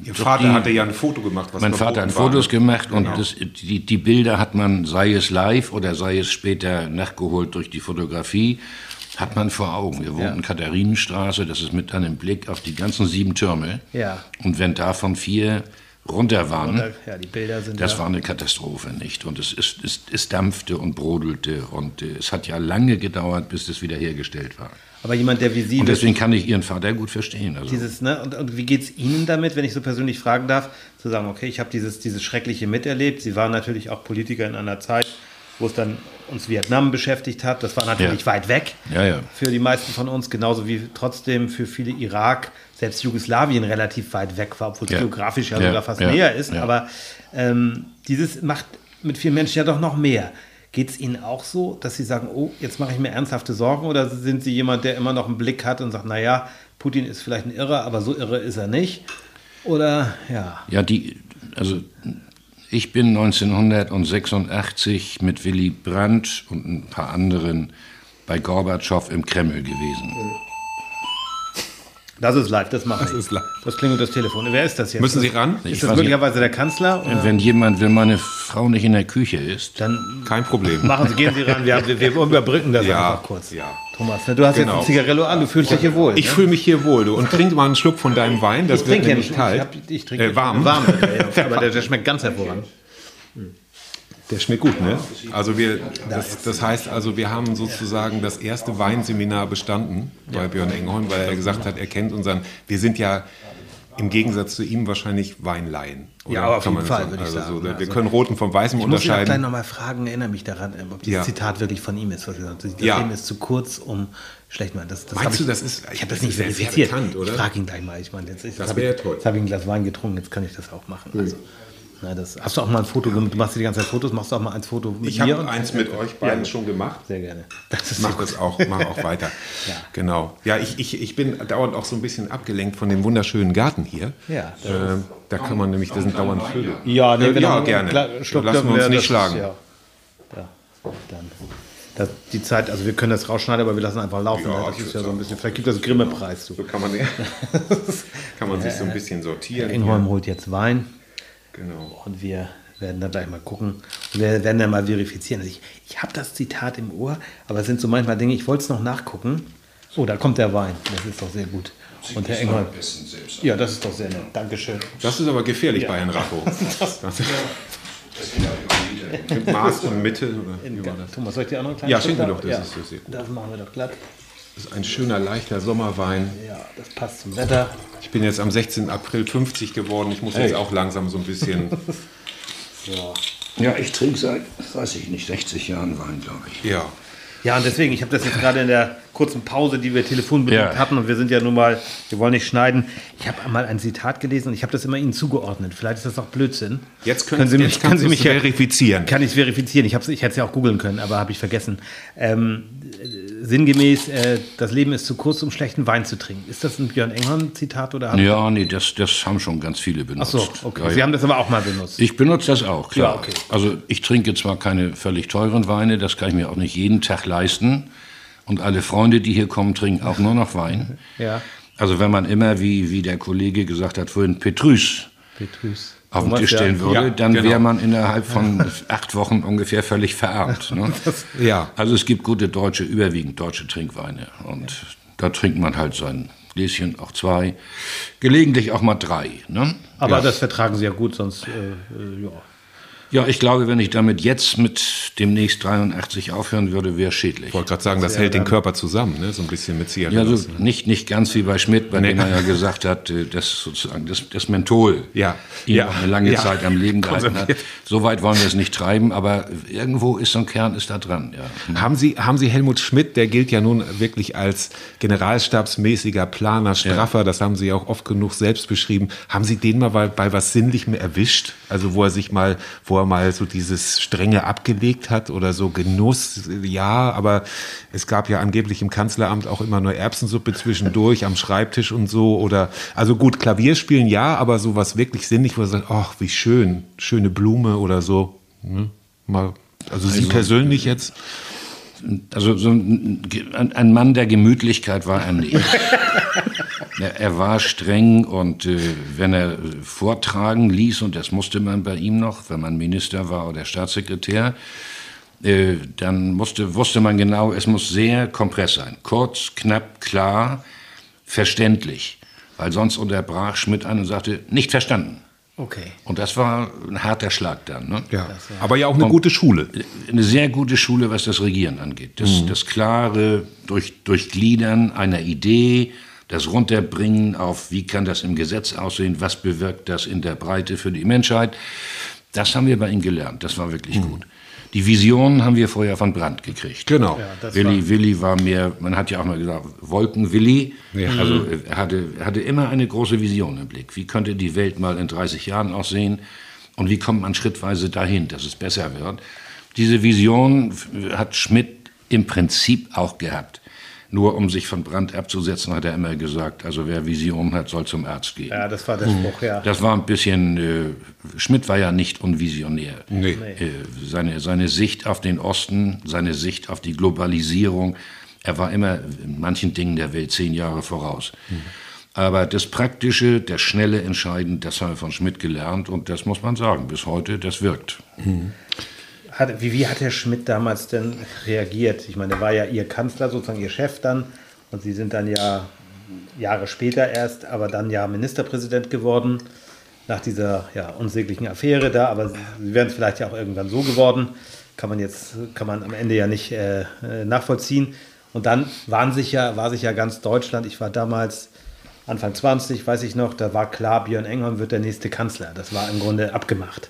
Ich, Ihr Vater die, hatte ja ein Foto gemacht. mein Vater hat Fotos war. gemacht und genau. das, die, die Bilder hat man, sei es live oder sei es später nachgeholt durch die Fotografie, hat man vor Augen. Wir wohnten ja. Katharinenstraße, das ist mit einem Blick auf die ganzen sieben Türme. Ja. Und wenn davon vier runter waren. Runter, ja, die Bilder sind das ja. war eine Katastrophe, nicht? Und es, es, es, es dampfte und brodelte und äh, es hat ja lange gedauert, bis das wiederhergestellt war. Aber jemand, der wie Sie. Und deswegen kann ich Ihren Vater gut verstehen. Also. Dieses, ne? und, und wie geht es Ihnen damit, wenn ich so persönlich fragen darf, zu sagen, okay, ich habe dieses, dieses Schreckliche miterlebt. Sie waren natürlich auch Politiker in einer Zeit, wo es dann uns Vietnam beschäftigt hat. Das war natürlich ja. weit weg ja, ja. für die meisten von uns, genauso wie trotzdem für viele Irak, selbst Jugoslawien relativ weit weg war, obwohl es geografisch ja, sogar fast näher ist. Aber ähm, dieses macht mit vielen Menschen ja doch noch mehr. Geht es Ihnen auch so, dass Sie sagen, oh, jetzt mache ich mir ernsthafte Sorgen? Oder sind Sie jemand, der immer noch einen Blick hat und sagt, naja, Putin ist vielleicht ein Irrer, aber so irre ist er nicht? Oder ja? Ja, die, also ich bin 1986 mit Willy Brandt und ein paar anderen bei Gorbatschow im Kreml gewesen. Das ist live, das machen Das ist live. Das klingelt das Telefon. Wer ist das jetzt? Müssen Sie ran? Ist das möglicherweise der Kanzler? Oder? Wenn jemand, wenn meine Frau nicht in der Küche ist. Dann kein Problem. Machen Sie, gehen Sie ran. Wir, wir, wir überbrücken das ja, einfach kurz. Ja. Thomas, ne, du hast genau. jetzt ein Zigarello an, du fühlst dich hier wohl. Ich ne? fühle mich hier wohl. Du. Und trink mal einen Schluck von deinem Wein, das ich wird nämlich kalt. Ich, hab, ich trinke äh, warm. warm ja, aber der, der, schmeckt ganz hervorragend. Der schmeckt gut, ne? Also wir, das, das, heißt also, wir haben sozusagen das erste Weinseminar bestanden bei Björn Engholm, weil er gesagt hat, er kennt unseren, wir sind ja im Gegensatz zu ihm wahrscheinlich Weinlaien. Ja, aber auf jeden Fall, würde ich also sagen. So, wir also, können Roten vom Weißen ich unterscheiden. Ich muss gleich nochmal fragen, erinnere mich daran, ob dieses ja. Zitat wirklich von ihm ist. Was gesagt. Das ja. Leben ist zu kurz, um schlecht mal. Das, das Meinst du, ich, das ist, ich habe das nicht sehr, sehr bekannt, oder? Ich frage ihn gleich mal. Ich meine, jetzt, das wäre toll. Jetzt habe ich ein Glas Wein getrunken, jetzt kann ich das auch machen. Also, na, das, hast du auch mal ein Foto gemacht? Du machst die ganze Zeit Fotos, machst du auch mal ein Foto mit ich mir? Ich habe eins mit euch beiden ja. schon gemacht. Sehr gerne. Das ist mach das auch, mach auch weiter. ja. Genau. Ja, ich, ich, ich bin dauernd auch so ein bisschen abgelenkt von dem wunderschönen Garten hier. Ja. Äh, da kann man nämlich, da sind dauernd Vögel. Ja, nee, äh, ja gerne. Schluck Lassen wir uns nicht das, schlagen. Ja. ja. Dann. Das, die Zeit, also wir können das rausschneiden, aber wir lassen einfach laufen. Ja, das ist ja so ein bisschen, vielleicht gibt das Grimme-Preis. So kann man, kann man sich so ein bisschen sortieren. Inholm holt jetzt Wein. Genau. Und wir werden dann gleich mal gucken. Wir werden dann mal verifizieren. Also ich, ich habe das Zitat im Ohr, aber es sind so manchmal Dinge, ich wollte es noch nachgucken. Oh, da kommt der Wein. Das ist doch sehr gut. Sie und Herr Engel. Ja, das ist doch sehr nett. Dankeschön. Das ist aber gefährlich ja. bei Herrn Racho. das, das, Mit Maß und Mitte? Oder In, Thomas, soll ich dir auch noch einen kleinen Ja, schenken wir doch, das ja. ist so sehr gut. Das machen wir doch glatt. Das ist ein schöner, leichter Sommerwein. Ja, das passt zum Wetter. Ich bin jetzt am 16. April 50 geworden. Ich muss hey. jetzt auch langsam so ein bisschen. ja. ja, ich trinke seit, weiß ich nicht, 60 Jahren Wein, glaube ich. Ja. Ja, und deswegen, ich habe das jetzt gerade in der kurzen Pause, die wir telefonbedingt ja. hatten, und wir sind ja nun mal, wir wollen nicht schneiden. Ich habe mal ein Zitat gelesen und ich habe das immer Ihnen zugeordnet. Vielleicht ist das auch Blödsinn. Jetzt können, können Sie mich, können Sie mich verifizieren. Kann ich verifizieren? Ich, ich hätte es ja auch googeln können, aber habe ich vergessen. Ähm, sinngemäß, äh, das Leben ist zu kurz, um schlechten Wein zu trinken. Ist das ein Björn Enghorn-Zitat? Ja, nee, das, das haben schon ganz viele benutzt. Ach so, okay. Ja, Sie haben das aber auch mal benutzt. Ich benutze das auch, klar. Ja, okay. Also ich trinke zwar keine völlig teuren Weine, das kann ich mir auch nicht jeden Tag leisten. Und alle Freunde, die hier kommen, trinken auch nur noch Wein. Ja. Also wenn man immer, wie, wie der Kollege gesagt hat vorhin, Petrus, Petrus. auf den Tisch stellen würde, ja, dann genau. wäre man innerhalb von acht Wochen ungefähr völlig verarmt. Ne? ja. Also es gibt gute deutsche, überwiegend deutsche Trinkweine. Und da trinkt man halt sein Gläschen, auch zwei, gelegentlich auch mal drei. Ne? Aber ja. das vertragen Sie ja gut, sonst äh, äh ja. Ja, ich glaube, wenn ich damit jetzt mit demnächst 83 aufhören würde, wäre schädlich. Ich wollte gerade sagen, das, das hält den Körper zusammen, ne? so ein bisschen mit Zigaretten. Ja, so nicht, nicht ganz wie bei Schmidt, bei nee. dem er ja gesagt hat, äh, dass sozusagen das, das Menthol ja. ihn ja. eine lange ja. Zeit am Leben gehalten hat. So weit wollen wir es nicht treiben, aber irgendwo ist so ein Kern ist da dran. Ja. Haben, Sie, haben Sie Helmut Schmidt, der gilt ja nun wirklich als generalstabsmäßiger Planer, Straffer, das haben Sie auch oft genug selbst beschrieben. Haben Sie den mal bei, bei was Sinnlichem erwischt? Also wo er sich mal, wo er mal so dieses Strenge abgelegt hat oder so Genuss, ja, aber es gab ja angeblich im Kanzleramt auch immer nur Erbsensuppe zwischendurch am Schreibtisch und so oder, also gut, Klavierspielen ja, aber so was wirklich sinnig, wo er sagt, ach, wie schön, schöne Blume oder so. Ne? Mal, also, also Sie persönlich jetzt? Also so ein, ein Mann der Gemütlichkeit war er nicht. Er war streng und äh, wenn er vortragen ließ, und das musste man bei ihm noch, wenn man Minister war oder Staatssekretär, äh, dann musste, wusste man genau, es muss sehr kompress sein. Kurz, knapp, klar, verständlich. Weil sonst unterbrach Schmidt an und sagte, nicht verstanden. Okay. Und das war ein harter Schlag dann. Ne? Ja. Aber ja auch eine Und gute Schule. Eine sehr gute Schule, was das Regieren angeht. Das, mhm. das klare durch, Durchgliedern einer Idee, das Runterbringen auf, wie kann das im Gesetz aussehen, was bewirkt das in der Breite für die Menschheit. Das haben wir bei ihm gelernt. Das war wirklich mhm. gut. Die Vision haben wir vorher von Brandt gekriegt. Genau. Ja, Willi, war Willi war mehr, man hat ja auch mal gesagt, Wolken-Willi. Ja. Also er hatte, er hatte immer eine große Vision im Blick. Wie könnte die Welt mal in 30 Jahren aussehen? Und wie kommt man schrittweise dahin, dass es besser wird? Diese Vision hat Schmidt im Prinzip auch gehabt. Nur um sich von Brand abzusetzen, hat er immer gesagt, also wer Vision hat, soll zum Arzt gehen. Ja, das war der Spruch, ja. Das war ein bisschen, äh, Schmidt war ja nicht unvisionär. Nee. Äh, seine, seine Sicht auf den Osten, seine Sicht auf die Globalisierung, er war immer in manchen Dingen der Welt zehn Jahre voraus. Mhm. Aber das Praktische, das schnelle Entscheiden, das haben wir von Schmidt gelernt und das muss man sagen, bis heute, das wirkt. Mhm. Hat, wie, wie hat Herr Schmidt damals denn reagiert? Ich meine, er war ja Ihr Kanzler, sozusagen Ihr Chef dann. Und Sie sind dann ja Jahre später erst, aber dann ja Ministerpräsident geworden. Nach dieser ja, unsäglichen Affäre da. Aber Sie wären es vielleicht ja auch irgendwann so geworden. Kann man jetzt, kann man am Ende ja nicht äh, äh nachvollziehen. Und dann waren sich ja, war sich ja ganz Deutschland, ich war damals Anfang 20, weiß ich noch, da war klar, Björn Engholm wird der nächste Kanzler. Das war im Grunde abgemacht.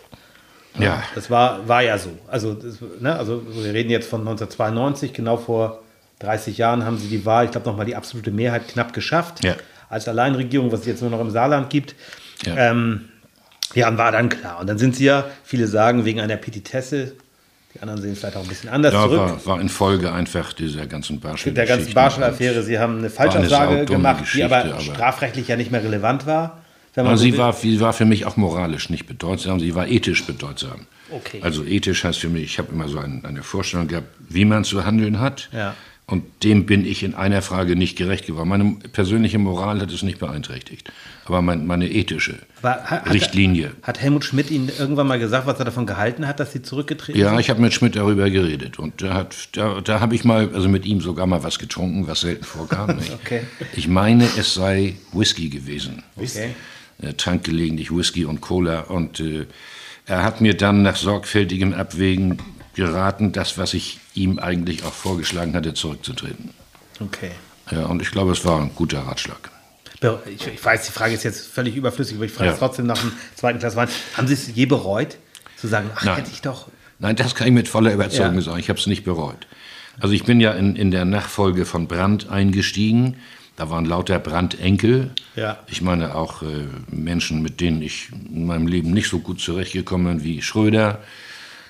Ja. Das war, war ja so. Also, das, ne, also wir reden jetzt von 1992, genau vor 30 Jahren haben sie die Wahl, ich glaube, nochmal die absolute Mehrheit knapp geschafft. Ja. Als Alleinregierung, was es jetzt nur noch im Saarland gibt. Ja. Ähm, ja, und war dann klar. Und dann sind sie ja, viele sagen, wegen einer Petitesse, die anderen sehen es vielleicht auch ein bisschen anders ja, zurück. War, war in Folge einfach dieser ganzen Barschel. Der ganzen Barschel-Affäre. Sie haben eine Falschaussage gemacht, die aber, aber strafrechtlich ja nicht mehr relevant war. Aber sie, war, sie war für mich auch moralisch nicht bedeutsam, sie war ethisch bedeutsam. Okay. Also ethisch heißt für mich, ich habe immer so ein, eine Vorstellung gehabt, wie man zu handeln hat. Ja. Und dem bin ich in einer Frage nicht gerecht geworden. Meine persönliche Moral hat es nicht beeinträchtigt, aber mein, meine ethische hat, Richtlinie. Hat Helmut Schmidt Ihnen irgendwann mal gesagt, was er davon gehalten hat, dass Sie zurückgetreten ja, sind? Ja, ich habe mit Schmidt darüber geredet. Und da, da, da habe ich mal, also mit ihm sogar mal was getrunken, was selten vorkam. okay. Ich meine, es sei Whisky gewesen. Okay äh, trank gelegentlich Whisky und Cola und äh, er hat mir dann nach sorgfältigem Abwägen geraten, das, was ich ihm eigentlich auch vorgeschlagen hatte, zurückzutreten. Okay. Ja, und ich glaube, es war ein guter Ratschlag. Ich, ich weiß, die Frage ist jetzt völlig überflüssig, aber ich frage ja. es trotzdem nach dem zweiten Klasswahl. Haben Sie es je bereut, zu sagen, ach, Nein. hätte ich doch. Nein, das kann ich mit voller Überzeugung ja. sagen. Ich habe es nicht bereut. Also ich bin ja in, in der Nachfolge von Brandt eingestiegen da waren lauter Brandenkel. Ja. Ich meine auch äh, Menschen, mit denen ich in meinem Leben nicht so gut zurechtgekommen bin wie Schröder.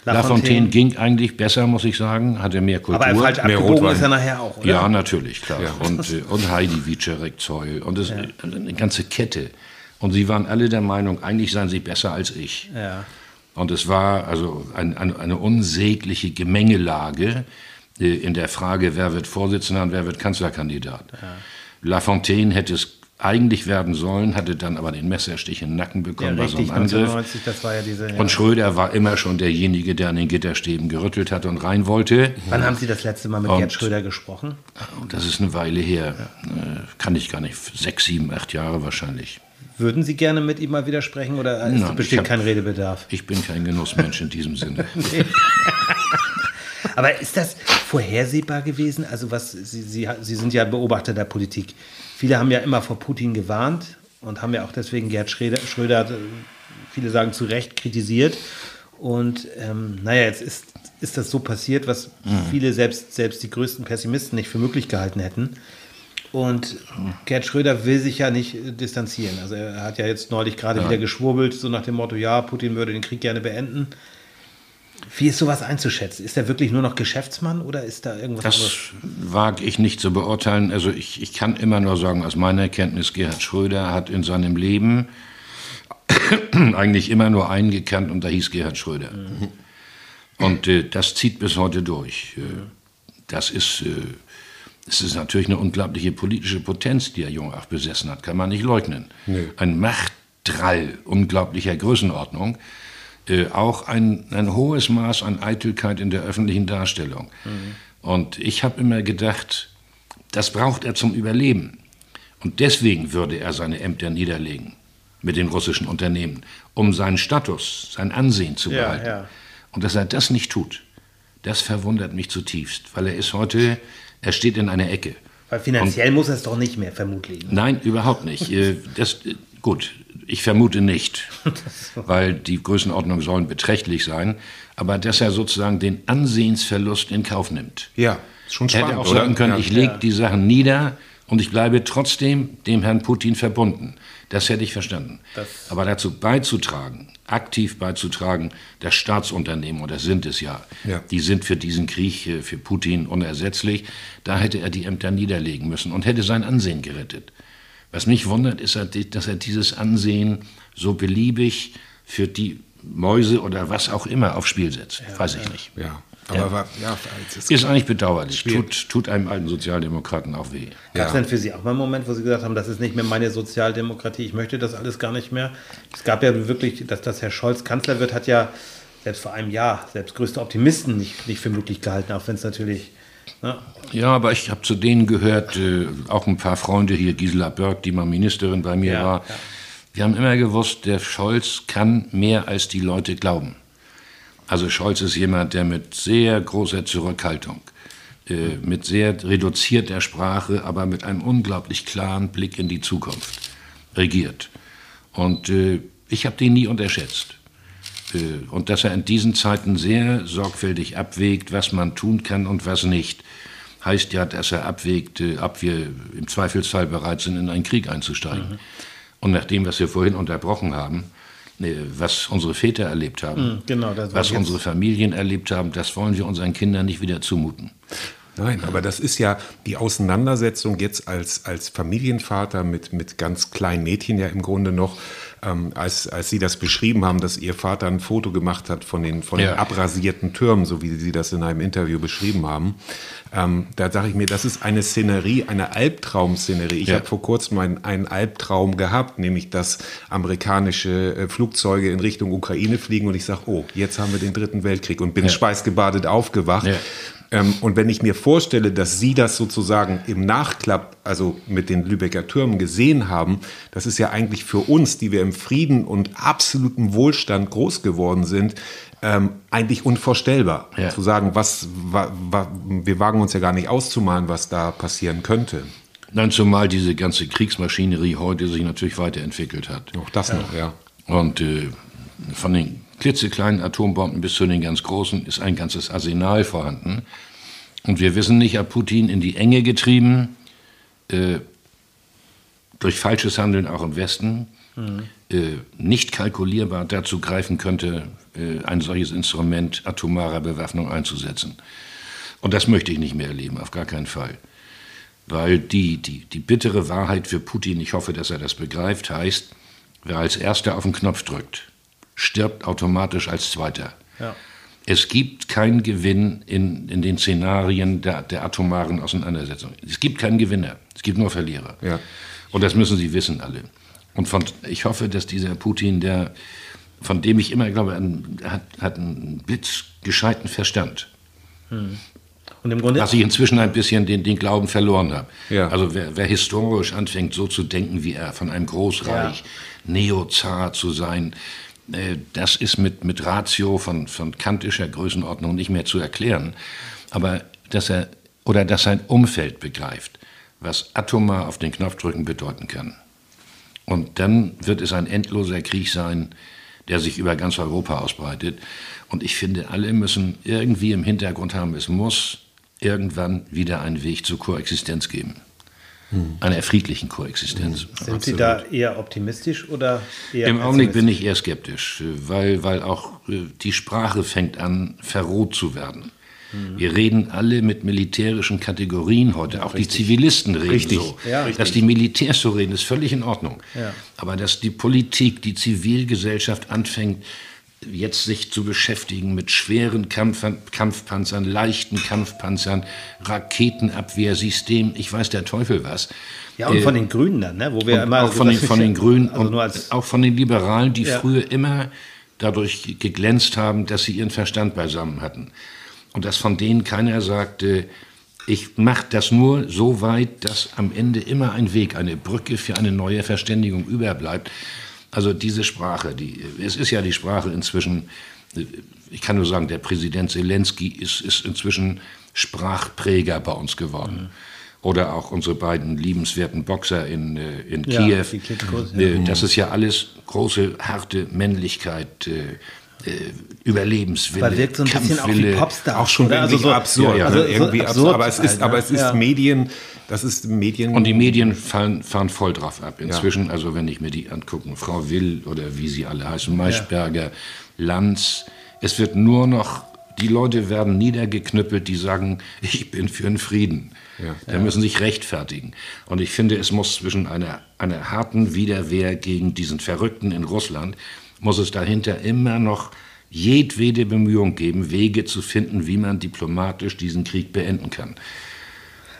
Lafontaine ging eigentlich besser, muss ich sagen, hatte mehr Kultur. Aber falsch mehr Rotwein. ist er nachher auch, oder? Ja, natürlich, klar. Ja. Und, äh, und Heidi Wieczerek, Zeul und das, ja. eine ganze Kette. Und sie waren alle der Meinung, eigentlich seien sie besser als ich. Ja. Und es war also ein, ein, eine unsägliche Gemengelage äh, in der Frage, wer wird Vorsitzender und wer wird Kanzlerkandidat. Ja. Lafontaine hätte es eigentlich werden sollen, hatte dann aber den Messerstich in den Nacken bekommen ja, richtig, bei so einem Angriff. 1990, das war ja diese, ja. Und Schröder war immer schon derjenige, der an den Gitterstäben gerüttelt hat und rein wollte. Wann haben Sie das letzte Mal mit und, Gerd Schröder gesprochen? Das ist eine Weile her. Äh, kann ich gar nicht. Sechs, sieben, acht Jahre wahrscheinlich. Würden Sie gerne mit ihm mal widersprechen oder Nein, besteht hab, kein Redebedarf? Ich bin kein Genussmensch in diesem Sinne. Aber ist das vorhersehbar gewesen? Also was Sie, Sie, Sie sind ja Beobachter der Politik. Viele haben ja immer vor Putin gewarnt und haben ja auch deswegen Gerd Schröder, Schröder viele sagen zu Recht, kritisiert. Und ähm, naja, jetzt ist, ist das so passiert, was mhm. viele, selbst, selbst die größten Pessimisten, nicht für möglich gehalten hätten. Und Gerd Schröder will sich ja nicht distanzieren. Also er hat ja jetzt neulich gerade ja. wieder geschwurbelt, so nach dem Motto, ja, Putin würde den Krieg gerne beenden. Wie ist sowas einzuschätzen? Ist er wirklich nur noch Geschäftsmann oder ist da irgendwas das anderes? Das wage ich nicht zu beurteilen. Also ich, ich kann immer nur sagen, aus meiner Erkenntnis, Gerhard Schröder hat in seinem Leben eigentlich immer nur einen gekannt und da hieß Gerhard Schröder. Mhm. Und äh, das zieht bis heute durch. Äh, das ist, äh, das ist natürlich eine unglaubliche politische Potenz, die Herr Jungach besessen hat, kann man nicht leugnen. Nee. Ein Machtdrall unglaublicher Größenordnung äh, auch ein, ein hohes Maß an Eitelkeit in der öffentlichen Darstellung. Mhm. Und ich habe immer gedacht, das braucht er zum Überleben. Und deswegen würde er seine Ämter niederlegen. mit den russischen Unternehmen, um seinen Status, sein Ansehen zu behalten. Ja, ja. Und dass er das nicht tut, das verwundert mich zutiefst, weil er ist heute, er steht in einer Ecke. Weil finanziell Und, muss er es doch nicht mehr, vermutlich. Ne? Nein, überhaupt nicht. Äh, das, gut, ich vermute nicht, weil die Größenordnungen sollen beträchtlich sein, aber dass er sozusagen den Ansehensverlust in Kauf nimmt. Ja, ist schon spannend. Hätte auch sagen können, ja. ich lege ja. die Sachen nieder und ich bleibe trotzdem dem Herrn Putin verbunden. Das hätte ich verstanden. Das Aber dazu beizutragen, aktiv beizutragen, das Staatsunternehmen, und das sind es ja, ja, die sind für diesen Krieg, äh, für Putin unersetzlich, da hätte er die Ämter niederlegen müssen und hätte sein Ansehen gerettet. Was mich wundert, ist, dass er dieses Ansehen so beliebig für die Mäuse oder was auch immer aufs Spiel setzt. Ja, Weiß ich ja. nicht. Ja. Aber war, ja, ist, ist eigentlich bedauerlich. Tut, tut, einem alten Sozialdemokraten auch weh. Gab es denn für Sie auch mal einen Moment, wo Sie gesagt haben, das ist nicht mehr meine Sozialdemokratie, ich möchte das alles gar nicht mehr? Es gab ja wirklich, dass, dass Herr Scholz Kanzler wird, hat ja selbst vor einem Jahr selbst größte Optimisten nicht, nicht für möglich gehalten, auch wenn es natürlich. Ne? Ja, aber ich habe zu denen gehört, äh, auch ein paar Freunde hier, Gisela Börk, die mal Ministerin bei mir ja, war. Ja. Wir haben immer gewusst, der Scholz kann mehr als die Leute glauben. Also Scholz ist jemand, der mit sehr großer Zurückhaltung, äh, mit sehr reduzierter Sprache, aber mit einem unglaublich klaren Blick in die Zukunft regiert. Und äh, ich habe den nie unterschätzt. Äh, und dass er in diesen Zeiten sehr sorgfältig abwägt, was man tun kann und was nicht, heißt ja, dass er abwägt, äh, ob wir im Zweifelsfall bereit sind, in einen Krieg einzusteigen. Mhm. Und nach dem, was wir vorhin unterbrochen haben, was unsere Väter erlebt haben, hm, genau, was unsere Familien erlebt haben, das wollen wir unseren Kindern nicht wieder zumuten. Nein, aber das ist ja die Auseinandersetzung jetzt als, als Familienvater mit, mit ganz kleinen Mädchen ja im Grunde noch, ähm, als, als Sie das beschrieben haben, dass Ihr Vater ein Foto gemacht hat von den, von ja. den abrasierten Türmen, so wie Sie das in einem Interview beschrieben haben. Ähm, da sage ich mir, das ist eine Szenerie, eine Albtraum-Szenerie. Ich ja. habe vor kurzem einen, einen Albtraum gehabt, nämlich dass amerikanische äh, Flugzeuge in Richtung Ukraine fliegen und ich sage, oh, jetzt haben wir den dritten Weltkrieg und bin ja. schweißgebadet aufgewacht. Ähm, und wenn ich mir vorstelle, dass Sie das sozusagen im Nachklapp, also mit den Lübecker Türmen gesehen haben, das ist ja eigentlich für uns, die wir im Frieden und absolutem Wohlstand groß geworden sind, ähm, eigentlich unvorstellbar. Ja. Zu sagen, was, wa, wa, wir wagen uns ja gar nicht auszumalen, was da passieren könnte. Nein, zumal diese ganze Kriegsmaschinerie heute sich natürlich weiterentwickelt hat. Auch das ja. noch, ja. Und äh, von den klitzekleinen Atombomben bis zu den ganz großen ist ein ganzes Arsenal vorhanden. Und wir wissen nicht, ob Putin in die Enge getrieben, äh, durch falsches Handeln auch im Westen, mhm. äh, nicht kalkulierbar dazu greifen könnte, äh, ein solches Instrument atomarer Bewaffnung einzusetzen. Und das möchte ich nicht mehr erleben, auf gar keinen Fall. Weil die, die, die bittere Wahrheit für Putin, ich hoffe, dass er das begreift, heißt, wer als Erster auf den Knopf drückt, stirbt automatisch als Zweiter. Ja. Es gibt keinen Gewinn in, in den Szenarien der, der atomaren Auseinandersetzung. Es gibt keinen Gewinner, es gibt nur Verlierer. Ja. Und das müssen Sie wissen alle. Und von, ich hoffe, dass dieser Putin, der, von dem ich immer glaube, ein, hat, hat einen blitzgescheiten Verstand. Hm. Und im Grunde Dass ich inzwischen ein bisschen den, den Glauben verloren habe. Ja. Also wer, wer, historisch anfängt, so zu denken wie er, von einem Großreich, ja. Neozar zu sein, das ist mit, mit Ratio von, von kantischer Größenordnung nicht mehr zu erklären. Aber dass er oder dass sein Umfeld begreift, was atomar auf den Knopfdrücken bedeuten kann. Und dann wird es ein endloser Krieg sein, der sich über ganz Europa ausbreitet. Und ich finde, alle müssen irgendwie im Hintergrund haben, es muss irgendwann wieder einen Weg zur Koexistenz geben einer friedlichen Koexistenz. Sind Absolut. Sie da eher optimistisch oder eher Im Augenblick bin ich eher skeptisch, weil, weil auch äh, die Sprache fängt an, verroht zu werden. Mhm. Wir reden alle mit militärischen Kategorien heute. Auch richtig. die Zivilisten reden richtig. so. Ja, richtig. Dass die Militärs so reden, ist völlig in Ordnung. Ja. Aber dass die Politik, die Zivilgesellschaft anfängt, jetzt sich zu beschäftigen mit schweren Kampf Kampfpanzern, leichten Kampfpanzern, Raketenabwehrsystemen, ich weiß der Teufel was. Ja, und äh, von den Grünen dann, ne? wo wir immer. Auch von den, von den Grünen also und auch von den Liberalen, die ja. früher immer dadurch geglänzt haben, dass sie ihren Verstand beisammen hatten. Und dass von denen keiner sagte, ich mache das nur so weit, dass am Ende immer ein Weg, eine Brücke für eine neue Verständigung überbleibt. Also diese Sprache, die, es ist ja die Sprache inzwischen, ich kann nur sagen, der Präsident Zelensky ist, ist inzwischen Sprachpräger bei uns geworden. Mhm. Oder auch unsere beiden liebenswerten Boxer in, äh, in ja, Kiew. Klitkos, ja. Äh, das ist ja alles große, harte Männlichkeit. Äh, Überlebenswille, aber wirkt so ein bisschen auch wie Popstar, auch schon also so absurd, ja, ja. Also irgendwie absurd, absurd, aber es ist, aber es ist. Medien, das ist Medien. Und die Medien fahren, fahren voll drauf ab. Inzwischen, ja. also wenn ich mir die angucke, Frau Will oder wie sie alle heißen, Maischberger, Lanz, es wird nur noch, die Leute werden niedergeknüppelt, die sagen, ich bin für den Frieden. Ja. Da müssen sich rechtfertigen. Und ich finde, es muss zwischen einer, einer harten Widerwehr gegen diesen Verrückten in Russland muss es dahinter immer noch jedwede Bemühung geben, Wege zu finden, wie man diplomatisch diesen Krieg beenden kann.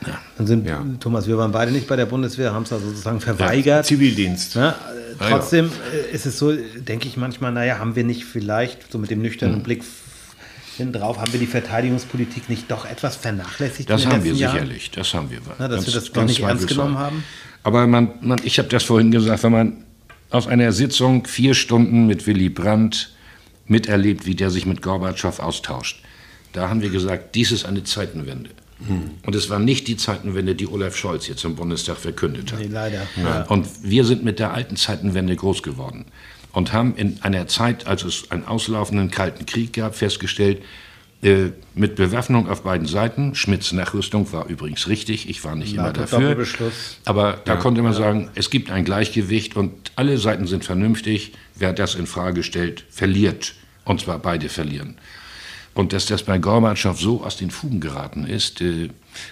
Ja. Dann sind, ja. Thomas, wir waren beide nicht bei der Bundeswehr, haben es also sozusagen verweigert. Ja, Zivildienst. Ja, trotzdem äh, ist es so, denke ich manchmal, naja, haben wir nicht vielleicht so mit dem nüchternen mhm. Blick drauf, haben wir die Verteidigungspolitik nicht doch etwas vernachlässigt? Das haben wir sicherlich, Jahren? das haben wir. Na, dass ganz, wir das gar nicht ernst genommen haben? Aber man, man ich habe das vorhin gesagt, wenn man aus einer Sitzung vier Stunden mit Willy Brandt miterlebt, wie der sich mit Gorbatschow austauscht. Da haben wir gesagt, dies ist eine Zeitenwende. Hm. Und es war nicht die Zeitenwende, die Olaf Scholz jetzt im Bundestag verkündet hat. Nee, leider. Ja. Und wir sind mit der alten Zeitenwende groß geworden und haben in einer Zeit, als es einen auslaufenden Kalten Krieg gab, festgestellt, äh, mit Bewaffnung auf beiden Seiten. Schmidts Nachrüstung war übrigens richtig, ich war nicht immer dafür. Aber da ja, konnte man ja. sagen, es gibt ein Gleichgewicht und alle Seiten sind vernünftig. Wer das in Frage stellt, verliert. Und zwar beide verlieren. Und dass das bei Gorbatschow so aus den Fugen geraten ist, äh,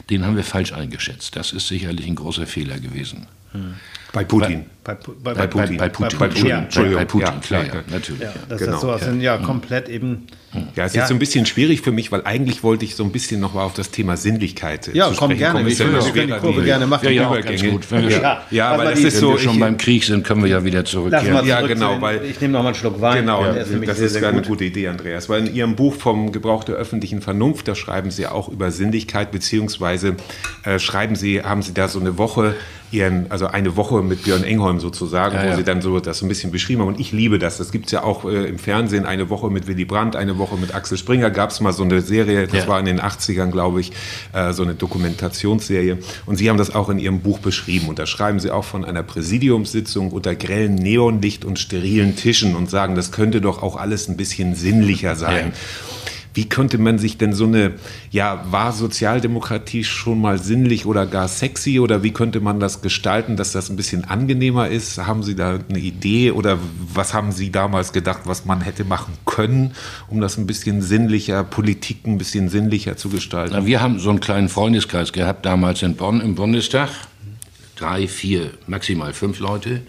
den haben wir falsch eingeschätzt. Das ist sicherlich ein großer Fehler gewesen. Hm. Bei Putin. Bei, bei, bei, Putin. Bei, Putin. Bei Putin, bei Putin klar, ja, natürlich. Ja, dass genau. das so aus ja. ja komplett eben. Ja, es ist jetzt so ein bisschen schwierig für mich, weil eigentlich wollte ich so ein bisschen noch mal auf das Thema Sinnlichkeit ja, zu komm sprechen gerne. Ich will die Kurve gerne machen. Ja, ja, ganz gut. ja, ja, aber das ist so. Wenn wir schon beim Krieg sind, können wir ja wieder zurückkehren. Ja, genau. Weil, ich nehme noch mal einen Schluck Wein. Genau, das ist eine gute Idee, Andreas. Weil in Ihrem Buch vom Gebrauch der öffentlichen Vernunft, da schreiben Sie auch über Sinnlichkeit, beziehungsweise äh, schreiben Sie, haben Sie da so eine Woche ihren, also eine Woche mit Björn Engholm sozusagen, ja, wo ja. sie dann so das so ein bisschen beschrieben haben. Und ich liebe das. Das gibt es ja auch äh, im Fernsehen, eine Woche mit Willy Brandt, eine Woche mit Axel Springer. Gab es mal so eine Serie, das ja. war in den 80ern, glaube ich, äh, so eine Dokumentationsserie. Und Sie haben das auch in Ihrem Buch beschrieben. Und da schreiben Sie auch von einer Präsidiumssitzung unter grellen Neonlicht und sterilen Tischen und sagen, das könnte doch auch alles ein bisschen sinnlicher sein. Wie könnte man sich denn so eine, ja, war Sozialdemokratie schon mal sinnlich oder gar sexy oder wie könnte man das gestalten, dass das ein bisschen angenehmer ist? Haben Sie da eine Idee oder was haben Sie damals gedacht, was man hätte machen können, um das ein bisschen sinnlicher, Politik ein bisschen sinnlicher zu gestalten? Na, wir haben so einen kleinen Freundeskreis gehabt damals in Bonn im Bundestag. Drei, vier, maximal fünf Leute.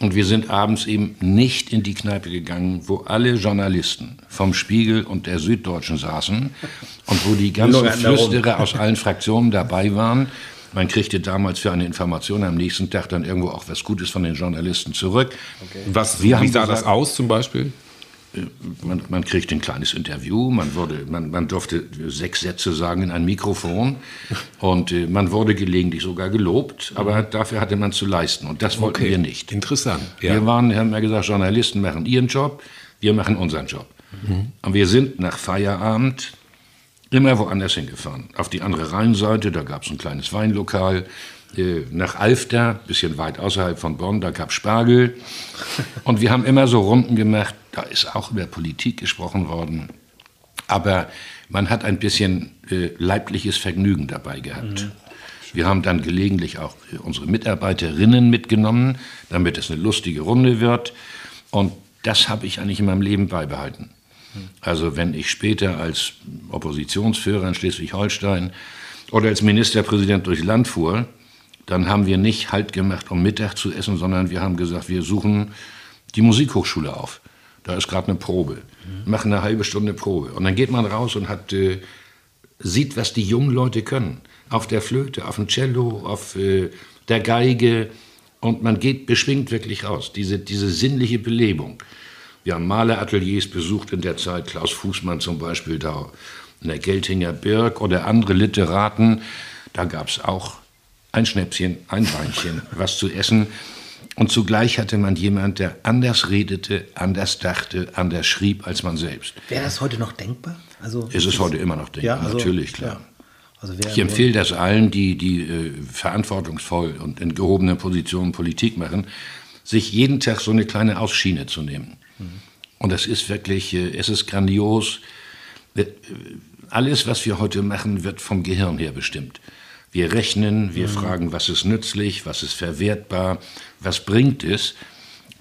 Und wir sind abends eben nicht in die Kneipe gegangen, wo alle Journalisten vom Spiegel und der Süddeutschen saßen und wo die ganzen Flüsterer aus allen Fraktionen dabei waren. Man kriegte damals für eine Information am nächsten Tag dann irgendwo auch was Gutes von den Journalisten zurück. Okay. Was, wie sah gesagt, das aus zum Beispiel? Man, man kriegt ein kleines Interview, man, wurde, man, man durfte sechs Sätze sagen in ein Mikrofon und äh, man wurde gelegentlich sogar gelobt, aber dafür hatte man zu leisten und das wollten okay. wir nicht. Interessant. Ja. Wir waren, haben ja gesagt, Journalisten machen ihren Job, wir machen unseren Job. Mhm. Und wir sind nach Feierabend immer woanders hingefahren. Auf die andere Rheinseite, da gab es ein kleines Weinlokal, äh, nach Alfter, bisschen weit außerhalb von Bonn, da gab es Spargel. Und wir haben immer so Runden gemacht, da ist auch über Politik gesprochen worden. Aber man hat ein bisschen äh, leibliches Vergnügen dabei gehabt. Mhm. Wir haben dann gelegentlich auch äh, unsere Mitarbeiterinnen mitgenommen, damit es eine lustige Runde wird. Und das habe ich eigentlich in meinem Leben beibehalten. Mhm. Also wenn ich später als Oppositionsführer in Schleswig-Holstein oder als Ministerpräsident durchs Land fuhr, dann haben wir nicht Halt gemacht, um Mittag zu essen, sondern wir haben gesagt, wir suchen die Musikhochschule auf. Da ist gerade eine Probe. Mhm. Machen eine halbe Stunde Probe. Und dann geht man raus und hat, äh, sieht, was die jungen Leute können. Auf der Flöte, auf dem Cello, auf äh, der Geige. Und man geht beschwingt wirklich raus. Diese, diese sinnliche Belebung. Wir haben Malerateliers besucht in der Zeit, Klaus Fußmann zum Beispiel da in der Geltinger Birk oder andere Literaten. Da gab es auch ein Schnäpschen, ein Weinchen, was zu essen. Und zugleich hatte man jemand, der anders redete, anders dachte, anders schrieb als man selbst. Wäre das heute noch denkbar? Also, es ist heute immer noch denkbar, ja, also, natürlich, klar. Ja. Also ich empfehle das allen, die, die äh, verantwortungsvoll und in gehobenen Positionen Politik machen, sich jeden Tag so eine kleine Ausschiene zu nehmen. Mhm. Und das ist wirklich, äh, es ist grandios. Äh, alles, was wir heute machen, wird vom Gehirn her bestimmt. Wir rechnen, wir mhm. fragen, was ist nützlich, was ist verwertbar, was bringt es.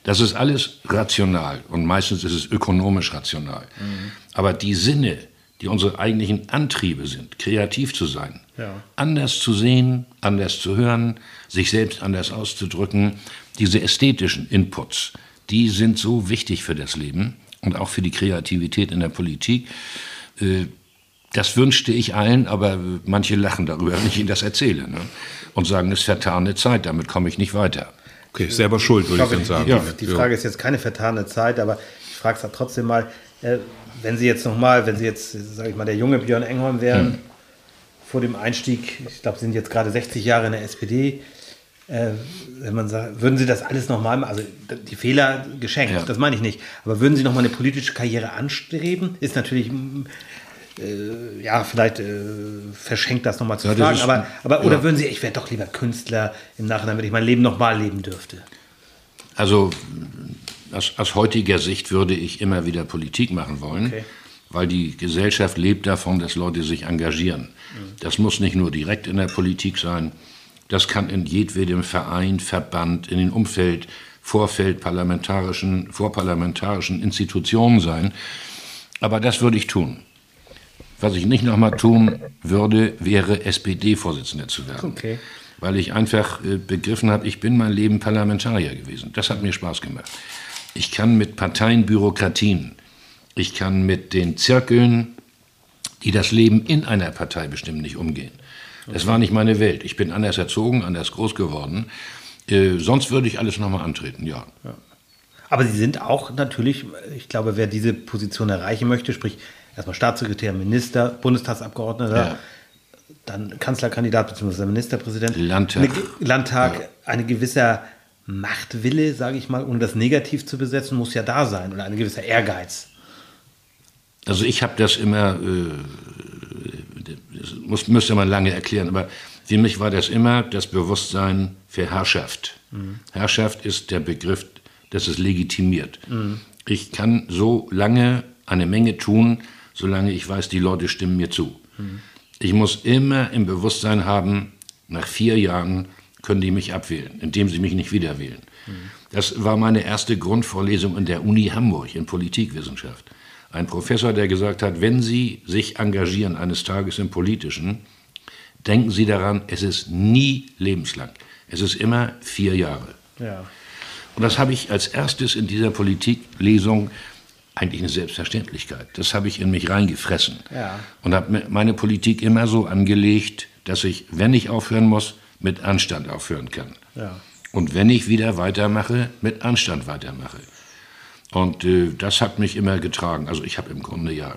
Das ist alles rational und meistens ist es ökonomisch rational. Mhm. Aber die Sinne, die unsere eigentlichen Antriebe sind, kreativ zu sein, ja. anders zu sehen, anders zu hören, sich selbst anders auszudrücken, diese ästhetischen Inputs, die sind so wichtig für das Leben und auch für die Kreativität in der Politik. Das wünschte ich allen, aber manche lachen darüber, wenn ich ihnen das erzähle ne? und sagen, es ist vertane Zeit, damit komme ich nicht weiter. Okay, selber schuld, würde ich, ich dann sagen. Ja, die Frage ist jetzt keine vertane Zeit, aber ich frage es trotzdem mal, äh, wenn Sie jetzt nochmal, wenn Sie jetzt, sage ich mal, der junge Björn Engholm wären, hm. vor dem Einstieg, ich glaube, Sie sind jetzt gerade 60 Jahre in der SPD, äh, wenn man sagt, würden Sie das alles nochmal, machen, also die Fehler geschenkt, ja. das meine ich nicht, aber würden Sie nochmal eine politische Karriere anstreben? Ist natürlich äh, ja, vielleicht äh, verschenkt das nochmal zu ja, fragen, aber, aber oder ja. würden Sie, ich wäre doch lieber Künstler im Nachhinein, wenn ich mein Leben nochmal leben dürfte? Also aus, aus, heutiger Sicht würde ich immer wieder Politik machen wollen, okay. weil die Gesellschaft lebt davon, dass Leute sich engagieren. Mhm. Das muss nicht nur direkt in der Politik sein, das kann in jedwedem Verein, Verband, in den Umfeld, Vorfeld parlamentarischen, vorparlamentarischen Institutionen sein. Aber das würde ich tun. Was ich nicht nochmal tun würde, wäre SPD-Vorsitzender zu werden. Okay. Weil ich einfach äh, begriffen habe, ich bin mein Leben Parlamentarier gewesen. Das hat mir Spaß gemacht. Ich kann mit Parteienbürokratien, ich kann mit den Zirkeln, die das Leben in einer Partei bestimmen, nicht umgehen. Das war nicht meine Welt. Ich bin anders erzogen, anders groß geworden. Äh, sonst würde ich alles nochmal antreten, ja. ja. Aber Sie sind auch natürlich, ich glaube, wer diese Position erreichen möchte, sprich erstmal Staatssekretär, Minister, Bundestagsabgeordneter, ja. dann Kanzlerkandidat bzw. Ministerpräsident. Landtag. Eine, Landtag, ja. ein gewisser Machtwille, sage ich mal, ohne das negativ zu besetzen, muss ja da sein oder ein gewisser Ehrgeiz. Also ich habe das immer, äh, das muss, müsste man lange erklären, aber für mich war das immer das Bewusstsein für Herrschaft. Mhm. Herrschaft ist der Begriff, das es legitimiert. Mhm. Ich kann so lange eine Menge tun, solange ich weiß, die Leute stimmen mir zu. Mhm. Ich muss immer im Bewusstsein haben, nach vier Jahren können die mich abwählen, indem sie mich nicht wieder wählen. Mhm. Das war meine erste Grundvorlesung in der Uni Hamburg in Politikwissenschaft. Ein Professor, der gesagt hat, wenn Sie sich engagieren eines Tages im Politischen, denken Sie daran, es ist nie lebenslang. Es ist immer vier Jahre. Ja. Und das habe ich als erstes in dieser Politiklesung eigentlich eine Selbstverständlichkeit. Das habe ich in mich reingefressen ja. und habe meine Politik immer so angelegt, dass ich, wenn ich aufhören muss, mit Anstand aufhören kann. Ja. Und wenn ich wieder weitermache, mit Anstand weitermache. Und äh, das hat mich immer getragen. Also ich habe im Grunde ja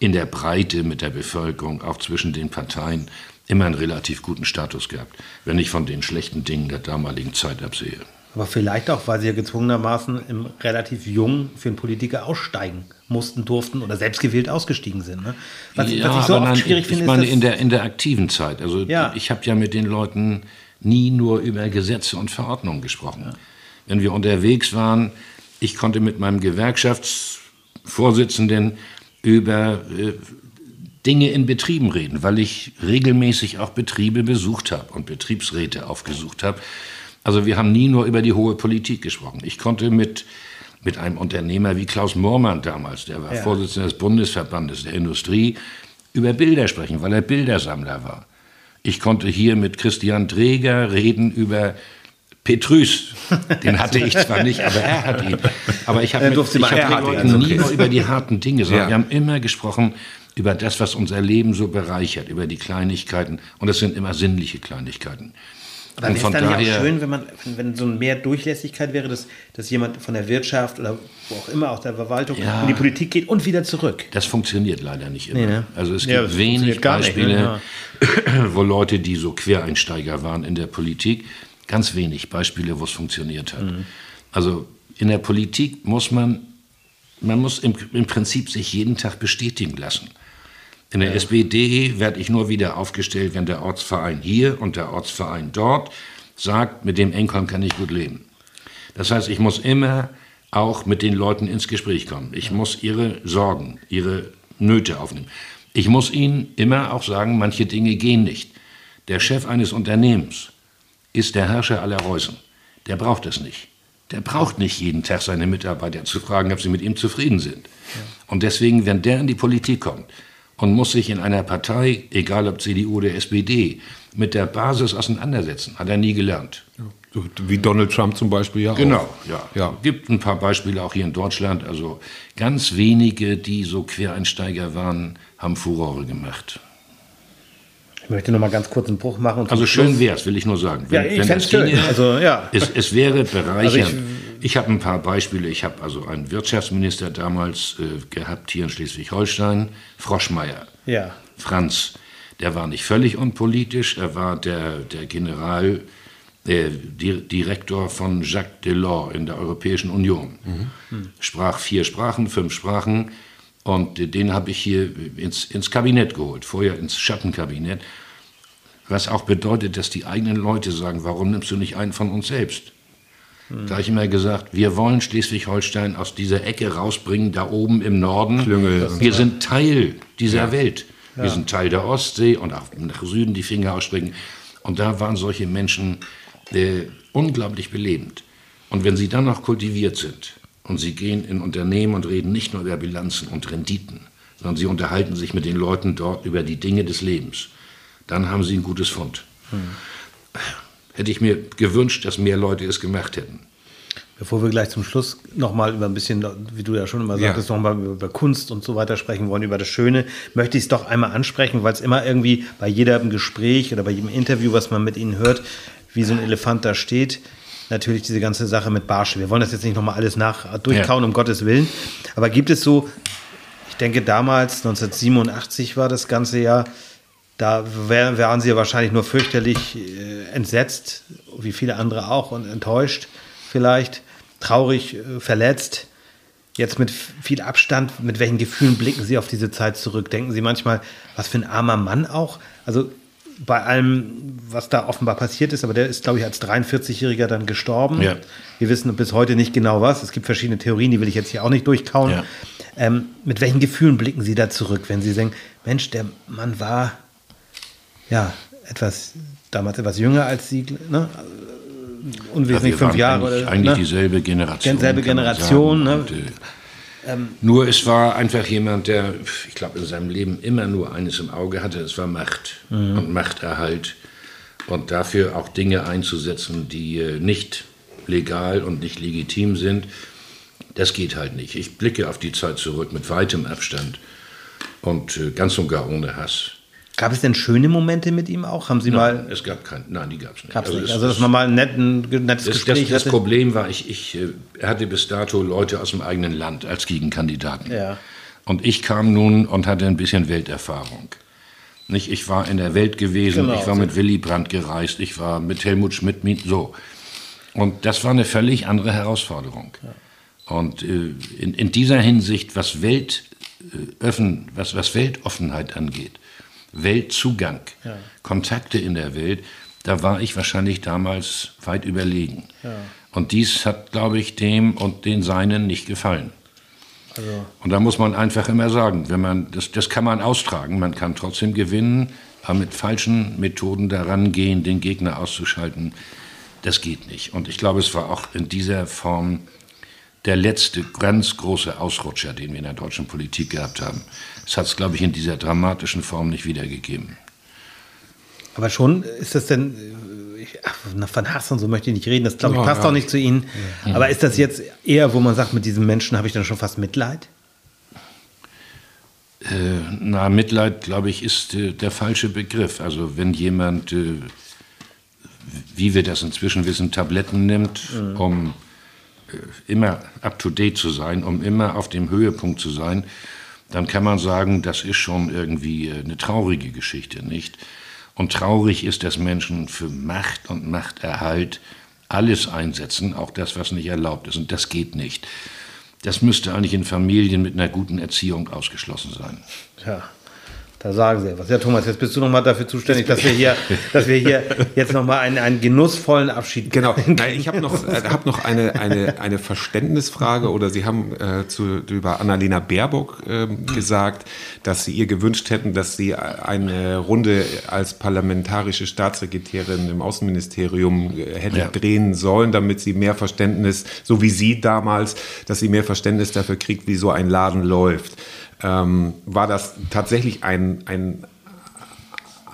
in der Breite mit der Bevölkerung, auch zwischen den Parteien, immer einen relativ guten Status gehabt, wenn ich von den schlechten Dingen der damaligen Zeit absehe. Aber vielleicht auch, weil sie ja gezwungenermaßen im relativ jung für einen Politiker aussteigen mussten, durften oder selbstgewählt ausgestiegen sind. Ne? Was, ja, was ich so oft nein, schwierig finde, ich meine, in der, in der aktiven Zeit. Also ja. ich habe ja mit den Leuten nie nur über Gesetze und Verordnungen gesprochen. Ja. Wenn wir unterwegs waren, ich konnte mit meinem Gewerkschaftsvorsitzenden über äh, Dinge in Betrieben reden, weil ich regelmäßig auch Betriebe besucht habe und Betriebsräte aufgesucht habe. Also wir haben nie nur über die hohe Politik gesprochen. Ich konnte mit, mit einem Unternehmer wie Klaus Moormann damals, der war ja. Vorsitzender des Bundesverbandes der Industrie, über Bilder sprechen, weil er Bildersammler war. Ich konnte hier mit Christian Träger reden über Petrus. Den hatte ich zwar nicht, aber er hat ihn. Aber ich habe mit, ich hab Leuten nie nur über die harten Dinge, sondern ja. wir haben immer gesprochen über das, was unser Leben so bereichert, über die Kleinigkeiten. Und das sind immer sinnliche Kleinigkeiten. Aber wäre es dann ja auch schön, wenn man, wenn, so mehr Durchlässigkeit wäre, dass, dass jemand von der Wirtschaft oder wo auch immer, aus der Verwaltung ja, in die Politik geht und wieder zurück. Das funktioniert leider nicht immer. Nee, ne? Also es gibt ja, wenig Beispiele, nicht, ne? wo Leute, die so Quereinsteiger waren in der Politik, ganz wenig Beispiele, wo es funktioniert hat. Mhm. Also in der Politik muss man, man muss im, im Prinzip sich jeden Tag bestätigen lassen. In der ja. SPD werde ich nur wieder aufgestellt, wenn der Ortsverein hier und der Ortsverein dort sagt, mit dem Einkommen kann ich gut leben. Das heißt, ich muss immer auch mit den Leuten ins Gespräch kommen. Ich muss ihre Sorgen, ihre Nöte aufnehmen. Ich muss ihnen immer auch sagen, manche Dinge gehen nicht. Der Chef eines Unternehmens ist der Herrscher aller Reusen. Der braucht es nicht. Der braucht nicht jeden Tag seine Mitarbeiter zu fragen, ob sie mit ihm zufrieden sind. Und deswegen, wenn der in die Politik kommt und muss sich in einer Partei, egal ob CDU oder SPD, mit der Basis auseinandersetzen, hat er nie gelernt. Wie Donald Trump zum Beispiel ja. Genau, ja. ja. Gibt ein paar Beispiele auch hier in Deutschland. Also ganz wenige, die so Quereinsteiger waren, haben Furore gemacht. Ich möchte noch mal ganz kurz einen Bruch machen. also schön wäre es, will ich nur sagen. Wenn, ja, ich wenn es schön. also, ja. es, es wäre bereichernd. Also ich, ich habe ein paar Beispiele. Ich habe also einen Wirtschaftsminister damals äh, gehabt hier in Schleswig-Holstein, Froschmeier. Ja. Franz. Der war nicht völlig unpolitisch. Er war der, der General, äh, Direktor von Jacques Delors in der Europäischen Union. Mhm. Sprach vier Sprachen, fünf Sprachen und den habe ich hier ins, ins Kabinett geholt, vorher ins Schattenkabinett. Was auch bedeutet, dass die eigenen Leute sagen, warum nimmst du nicht einen von uns selbst? Hm. Da habe ich immer gesagt, wir wollen Schleswig-Holstein aus dieser Ecke rausbringen, da oben im Norden. Klüngel. Wir sind Teil dieser ja. Welt. Wir ja. sind Teil der Ostsee und auch nach Süden die Finger ausstrecken. Und da waren solche Menschen äh, unglaublich belebend. Und wenn sie dann noch kultiviert sind, und sie gehen in Unternehmen und reden nicht nur über Bilanzen und Renditen, sondern sie unterhalten sich mit den Leuten dort über die Dinge des Lebens. Dann haben sie ein gutes Fund. Hm. Hätte ich mir gewünscht, dass mehr Leute es gemacht hätten. Bevor wir gleich zum Schluss nochmal über ein bisschen, wie du ja schon immer sagtest, ja. nochmal über Kunst und so weiter sprechen wollen, über das Schöne, möchte ich es doch einmal ansprechen, weil es immer irgendwie bei jedem Gespräch oder bei jedem Interview, was man mit ihnen hört, wie so ein Elefant da steht natürlich diese ganze Sache mit Barsche. Wir wollen das jetzt nicht nochmal alles nach durchkauen, ja. um Gottes Willen. Aber gibt es so, ich denke damals, 1987 war das ganze Jahr, da waren sie ja wahrscheinlich nur fürchterlich äh, entsetzt, wie viele andere auch, und enttäuscht vielleicht, traurig, äh, verletzt. Jetzt mit viel Abstand, mit welchen Gefühlen blicken Sie auf diese Zeit zurück? Denken Sie manchmal, was für ein armer Mann auch? Also bei allem, was da offenbar passiert ist, aber der ist, glaube ich, als 43-Jähriger dann gestorben. Ja. Wir wissen bis heute nicht genau was. Es gibt verschiedene Theorien, die will ich jetzt hier auch nicht durchkauen. Ja. Ähm, mit welchen Gefühlen blicken Sie da zurück, wenn Sie sagen, Mensch, der Mann war ja etwas, damals etwas jünger als Sie, ne? unwesentlich ja, fünf Jahre. Eigentlich, oder, eigentlich ne? dieselbe Generation. Dieselbe Generation, ne? Und, äh, ähm, nur es war einfach jemand, der, ich glaube, in seinem Leben immer nur eines im Auge hatte, es war Macht mhm. und Machterhalt. Und dafür auch Dinge einzusetzen, die äh, nicht legal und nicht legitim sind, das geht halt nicht. Ich blicke auf die Zeit zurück mit weitem Abstand und äh, ganz und gar ohne Hass. Gab es denn schöne Momente mit ihm auch? Haben Sie nein, mal? Es gab keinen. Nein, die gab es nicht. Gab's also, nicht. also dass man mal ein, netten, nettes das, Gespräch das, das hatte. Problem war, ich, ich äh, er hatte bis dato Leute aus dem eigenen Land als Gegenkandidaten. Ja. Und ich kam nun und hatte ein bisschen Welterfahrung. Nicht, ich war in der Welt gewesen, genau, ich war so. mit Willy Brandt gereist, ich war mit Helmut Schmidt, so. Und das war eine völlig andere Herausforderung. Ja. Und äh, in, in, dieser Hinsicht, was Welt, äh, öffnen, was, was Weltoffenheit angeht, Weltzugang, ja. Kontakte in der Welt, da war ich wahrscheinlich damals weit überlegen. Ja. Und dies hat, glaube ich, dem und den Seinen nicht gefallen. Also. Und da muss man einfach immer sagen, wenn man, das, das kann man austragen, man kann trotzdem gewinnen, aber mit falschen Methoden daran gehen, den Gegner auszuschalten, das geht nicht. Und ich glaube, es war auch in dieser Form der letzte ganz große Ausrutscher, den wir in der deutschen Politik gehabt haben. Das hat es, glaube ich, in dieser dramatischen Form nicht wiedergegeben. Aber schon ist das denn, äh, ach, von Hass und so möchte ich nicht reden, das glaube ich passt ja. auch nicht zu Ihnen. Ja. Aber ist das jetzt eher, wo man sagt, mit diesem Menschen habe ich dann schon fast Mitleid? Äh, na, Mitleid, glaube ich, ist äh, der falsche Begriff. Also wenn jemand, äh, wie wir das inzwischen wissen, Tabletten nimmt, mhm. um immer up-to-date zu sein, um immer auf dem Höhepunkt zu sein, dann kann man sagen, das ist schon irgendwie äh, eine traurige Geschichte, nicht? Und traurig ist, dass Menschen für Macht und Machterhalt alles einsetzen, auch das, was nicht erlaubt ist. Und das geht nicht. Das müsste eigentlich in Familien mit einer guten Erziehung ausgeschlossen sein. Ja. Da sagen Sie was. Ja, Thomas, jetzt bist du nochmal dafür zuständig, dass wir hier, dass wir hier jetzt nochmal einen, einen genussvollen Abschied. Genau. Nein, ich habe noch, äh, hab noch eine, eine, eine Verständnisfrage oder Sie haben äh, zu, über Annalena Baerbock äh, gesagt, dass Sie ihr gewünscht hätten, dass sie eine Runde als parlamentarische Staatssekretärin im Außenministerium äh, hätte ja. drehen sollen, damit sie mehr Verständnis, so wie Sie damals, dass sie mehr Verständnis dafür kriegt, wie so ein Laden läuft ähm, war das tatsächlich ein, ein,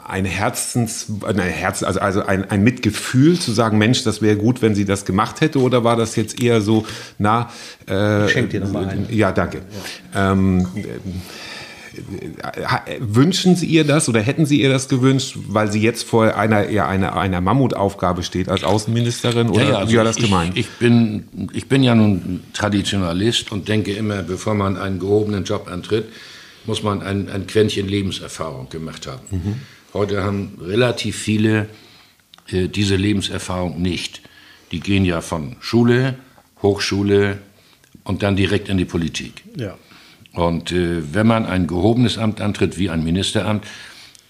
ein Herzens, ein Herz, also, also ein, ein Mitgefühl zu sagen, Mensch, das wäre gut, wenn sie das gemacht hätte, oder war das jetzt eher so, na, äh, ich schenk dir nochmal ein. Ja, danke. Ja. Ähm, wünschen Sie ihr das oder hätten Sie ihr das gewünscht, weil sie jetzt vor einer, eher einer, einer Mammutaufgabe steht als Außenministerin? Oder ja, ja, also wie war das ich, gemeint? Ich bin, ich bin ja nun Traditionalist und denke immer, bevor man einen gehobenen Job antritt, muss man ein, ein Quäntchen Lebenserfahrung gemacht haben. Mhm. Heute haben relativ viele äh, diese Lebenserfahrung nicht. Die gehen ja von Schule, Hochschule und dann direkt in die Politik. Ja. Und äh, wenn man ein gehobenes Amt antritt, wie ein Ministeramt,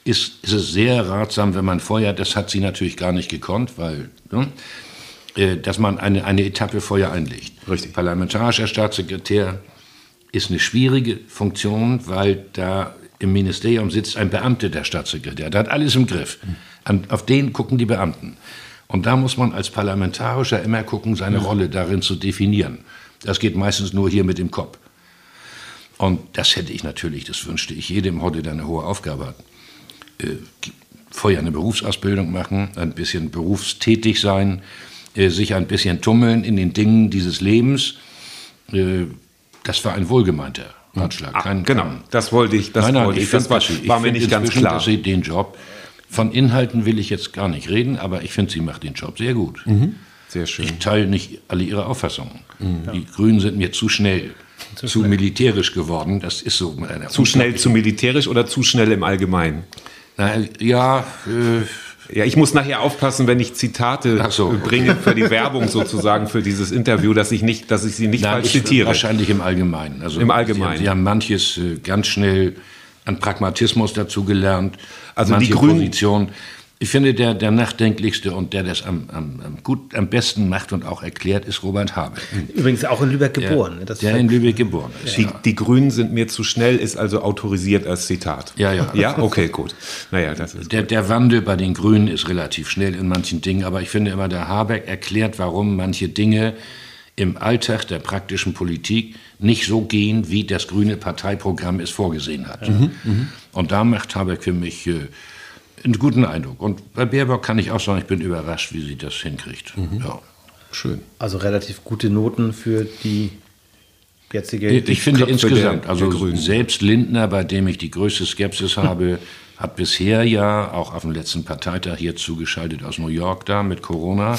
ist, ist, es sehr ratsam, wenn man vorher, das hat sie natürlich gar nicht gekonnt, weil, ne, äh, dass man eine, eine Etappe vorher einlegt. Richtig. Parlamentarischer Staatssekretär ist eine schwierige Funktion, weil da im Ministerium sitzt ein Beamter der Staatssekretär. Der hat alles im Griff. An, auf den gucken die Beamten. Und da muss man als Parlamentarischer immer gucken, seine Rolle darin zu definieren. Das geht meistens nur hier mit dem Kopf. Und das hätte ich natürlich, das wünschte ich jedem heute, der eine hohe Aufgabe hat. Äh, vorher eine Berufsausbildung machen, ein bisschen berufstätig sein, äh, sich ein bisschen tummeln in den Dingen dieses Lebens. Äh, das war ein wohlgemeinter Ratschlag. Ah, kein, genau, kein, das wollte ich. Das nein, nein, wollte ich, das war, ich war mir nicht ganz klar. Dass sie den Job, von Inhalten will ich jetzt gar nicht reden, aber ich finde, sie macht den Job sehr gut. Mhm. Sehr schön. Ich teile nicht alle ihre Auffassungen. Mhm. Die Grünen sind mir zu schnell zu, zu militärisch geworden. Das ist so. Zu schnell zu militärisch oder zu schnell im Allgemeinen? Na, ja. Äh, ja, ich muss nachher aufpassen, wenn ich Zitate so, bringe für die Werbung sozusagen für dieses Interview, dass ich nicht, dass ich sie nicht Nein, falsch zitiere. Wahrscheinlich im Allgemeinen. Also Im Allgemeinen. Sie, sie haben manches äh, ganz schnell an Pragmatismus dazu gelernt. Also die Grünen, Position ich finde, der, der nachdenklichste und der das am, am, am, gut, am besten macht und auch erklärt, ist Robert Habeck. Übrigens auch in Lübeck geboren. Der, der in Lübeck geboren ist. Die, ja. die, Grünen sind mir zu schnell, ist also autorisiert als Zitat. Ja, ja. Ja, okay, gut. Naja, das ist der, der Wandel bei den Grünen ist relativ schnell in manchen Dingen, aber ich finde immer, der Habeck erklärt, warum manche Dinge im Alltag der praktischen Politik nicht so gehen, wie das grüne Parteiprogramm es vorgesehen hat. Mhm, mhm. und da macht Habeck für mich. Äh, einen guten Eindruck. Und bei Baerbock kann ich auch sagen, ich bin überrascht, wie sie das hinkriegt. Mhm. Ja. Schön. Also relativ gute Noten für die jetzige. Ich, ich finde Köpfe insgesamt, der, also der selbst Lindner, bei dem ich die größte Skepsis habe, hat bisher ja auch auf dem letzten Parteitag hier zugeschaltet aus New York da mit Corona.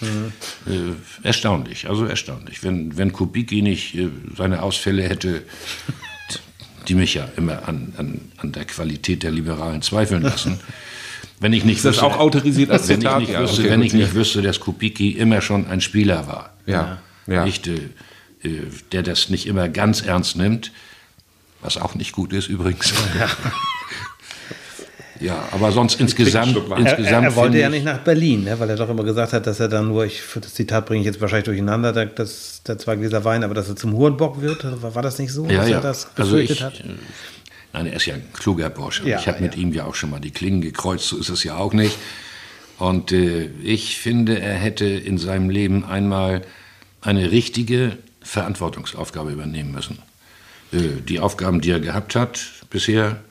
Mhm. Äh, erstaunlich, also erstaunlich. Wenn, wenn Kubicki nicht äh, seine Ausfälle hätte, die mich ja immer an, an, an der Qualität der Liberalen zweifeln lassen. Wenn ich nicht ist das wüsste, auch autorisiert als wenn Zitat? Ich nicht ja, wüsste, okay, wenn ich nicht wüsste, dass Kubicki immer schon ein Spieler war, ja, ja. Nicht, äh, äh, der das nicht immer ganz ernst nimmt, was auch nicht gut ist übrigens. Ja. Ja, aber sonst insgesamt. insgesamt er, er wollte ja nicht nach Berlin, ne, weil er doch immer gesagt hat, dass er dann nur, ich, das Zitat bringe ich jetzt wahrscheinlich durcheinander, der, das, der zwei Gläser Wein, aber dass er zum Hurenbock wird. War, war das nicht so, ja, dass ja. er das also ich, hat? Äh, nein, er ist ja ein kluger Bursche. Ja, ich habe mit ihm ja auch schon mal die Klingen gekreuzt, so ist es ja auch nicht. Und äh, ich finde, er hätte in seinem Leben einmal eine richtige Verantwortungsaufgabe übernehmen müssen. Äh, die Aufgaben, die er gehabt hat bisher, äh,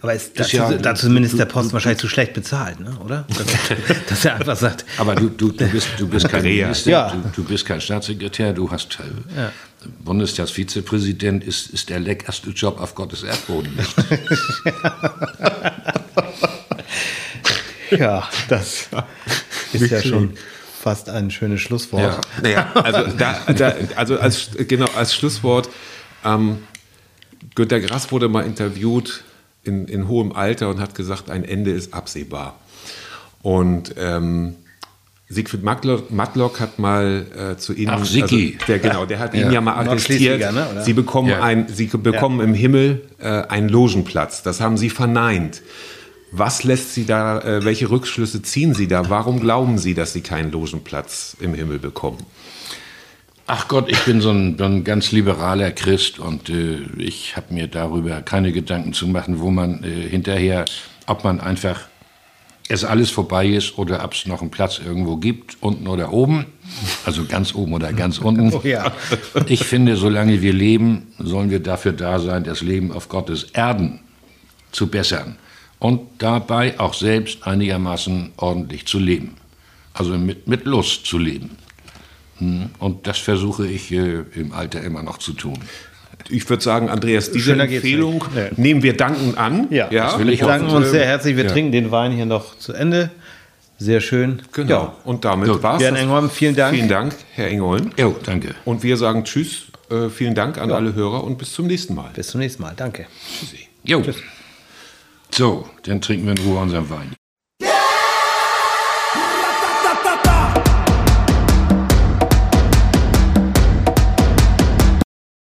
aber ist dazu, ja, dazu zumindest der Posten wahrscheinlich zu schlecht bezahlt, ne? oder? Dass, dass, er einfach sagt. Aber du, du, du, bist, du bist kein Minister, ja. du, du, bist kein Staatssekretär, du hast äh, ja. Bundestagsvizepräsident, ist, ist der leckerste Job auf Gottes Erdboden. ja, das ist ja schon fast ein schönes Schlusswort. Ja. Naja, also, da, da, also als, genau, als Schlusswort. Ähm, Günter Grass wurde mal interviewt in, in hohem Alter und hat gesagt, ein Ende ist absehbar. Und ähm, Siegfried Matlock, Matlock, hat mal äh, zu Ihnen, Ach, Siki. Also, der, genau, der hat ja. ihn ja mal attestiert. Ne, Sie bekommen, ja. ein, Sie bekommen ja. im Himmel äh, einen Logenplatz. Das haben Sie verneint. Was lässt Sie da, äh, welche Rückschlüsse ziehen Sie da? Warum glauben Sie, dass Sie keinen Logenplatz im Himmel bekommen? Ach Gott, ich bin so ein, ein ganz liberaler Christ und äh, ich habe mir darüber keine Gedanken zu machen, wo man äh, hinterher, ob man einfach es alles vorbei ist oder ob es noch einen Platz irgendwo gibt, unten oder oben, also ganz oben oder ganz unten. Oh ja. Ich finde, solange wir leben, sollen wir dafür da sein, das Leben auf Gottes Erden zu bessern und dabei auch selbst einigermaßen ordentlich zu leben. Also mit, mit Lust zu leben. Hm. Und das versuche ich äh, im Alter immer noch zu tun ich würde sagen, Andreas, diese Schöner Empfehlung nehmen wir dankend an. Ja, ja. das will ich danken uns sehr herzlich. Wir ja. trinken den Wein hier noch zu Ende. Sehr schön. Genau. Ja. Und damit so, war's. Herr Engholm, vielen Dank. Vielen Dank, Herr Engholm. Jo, danke. Und wir sagen Tschüss. Äh, vielen Dank an ja. alle Hörer und bis zum nächsten Mal. Bis zum nächsten Mal. Danke. Tschüssi. Jo. Tschüss. So, dann trinken wir in Ruhe unseren Wein.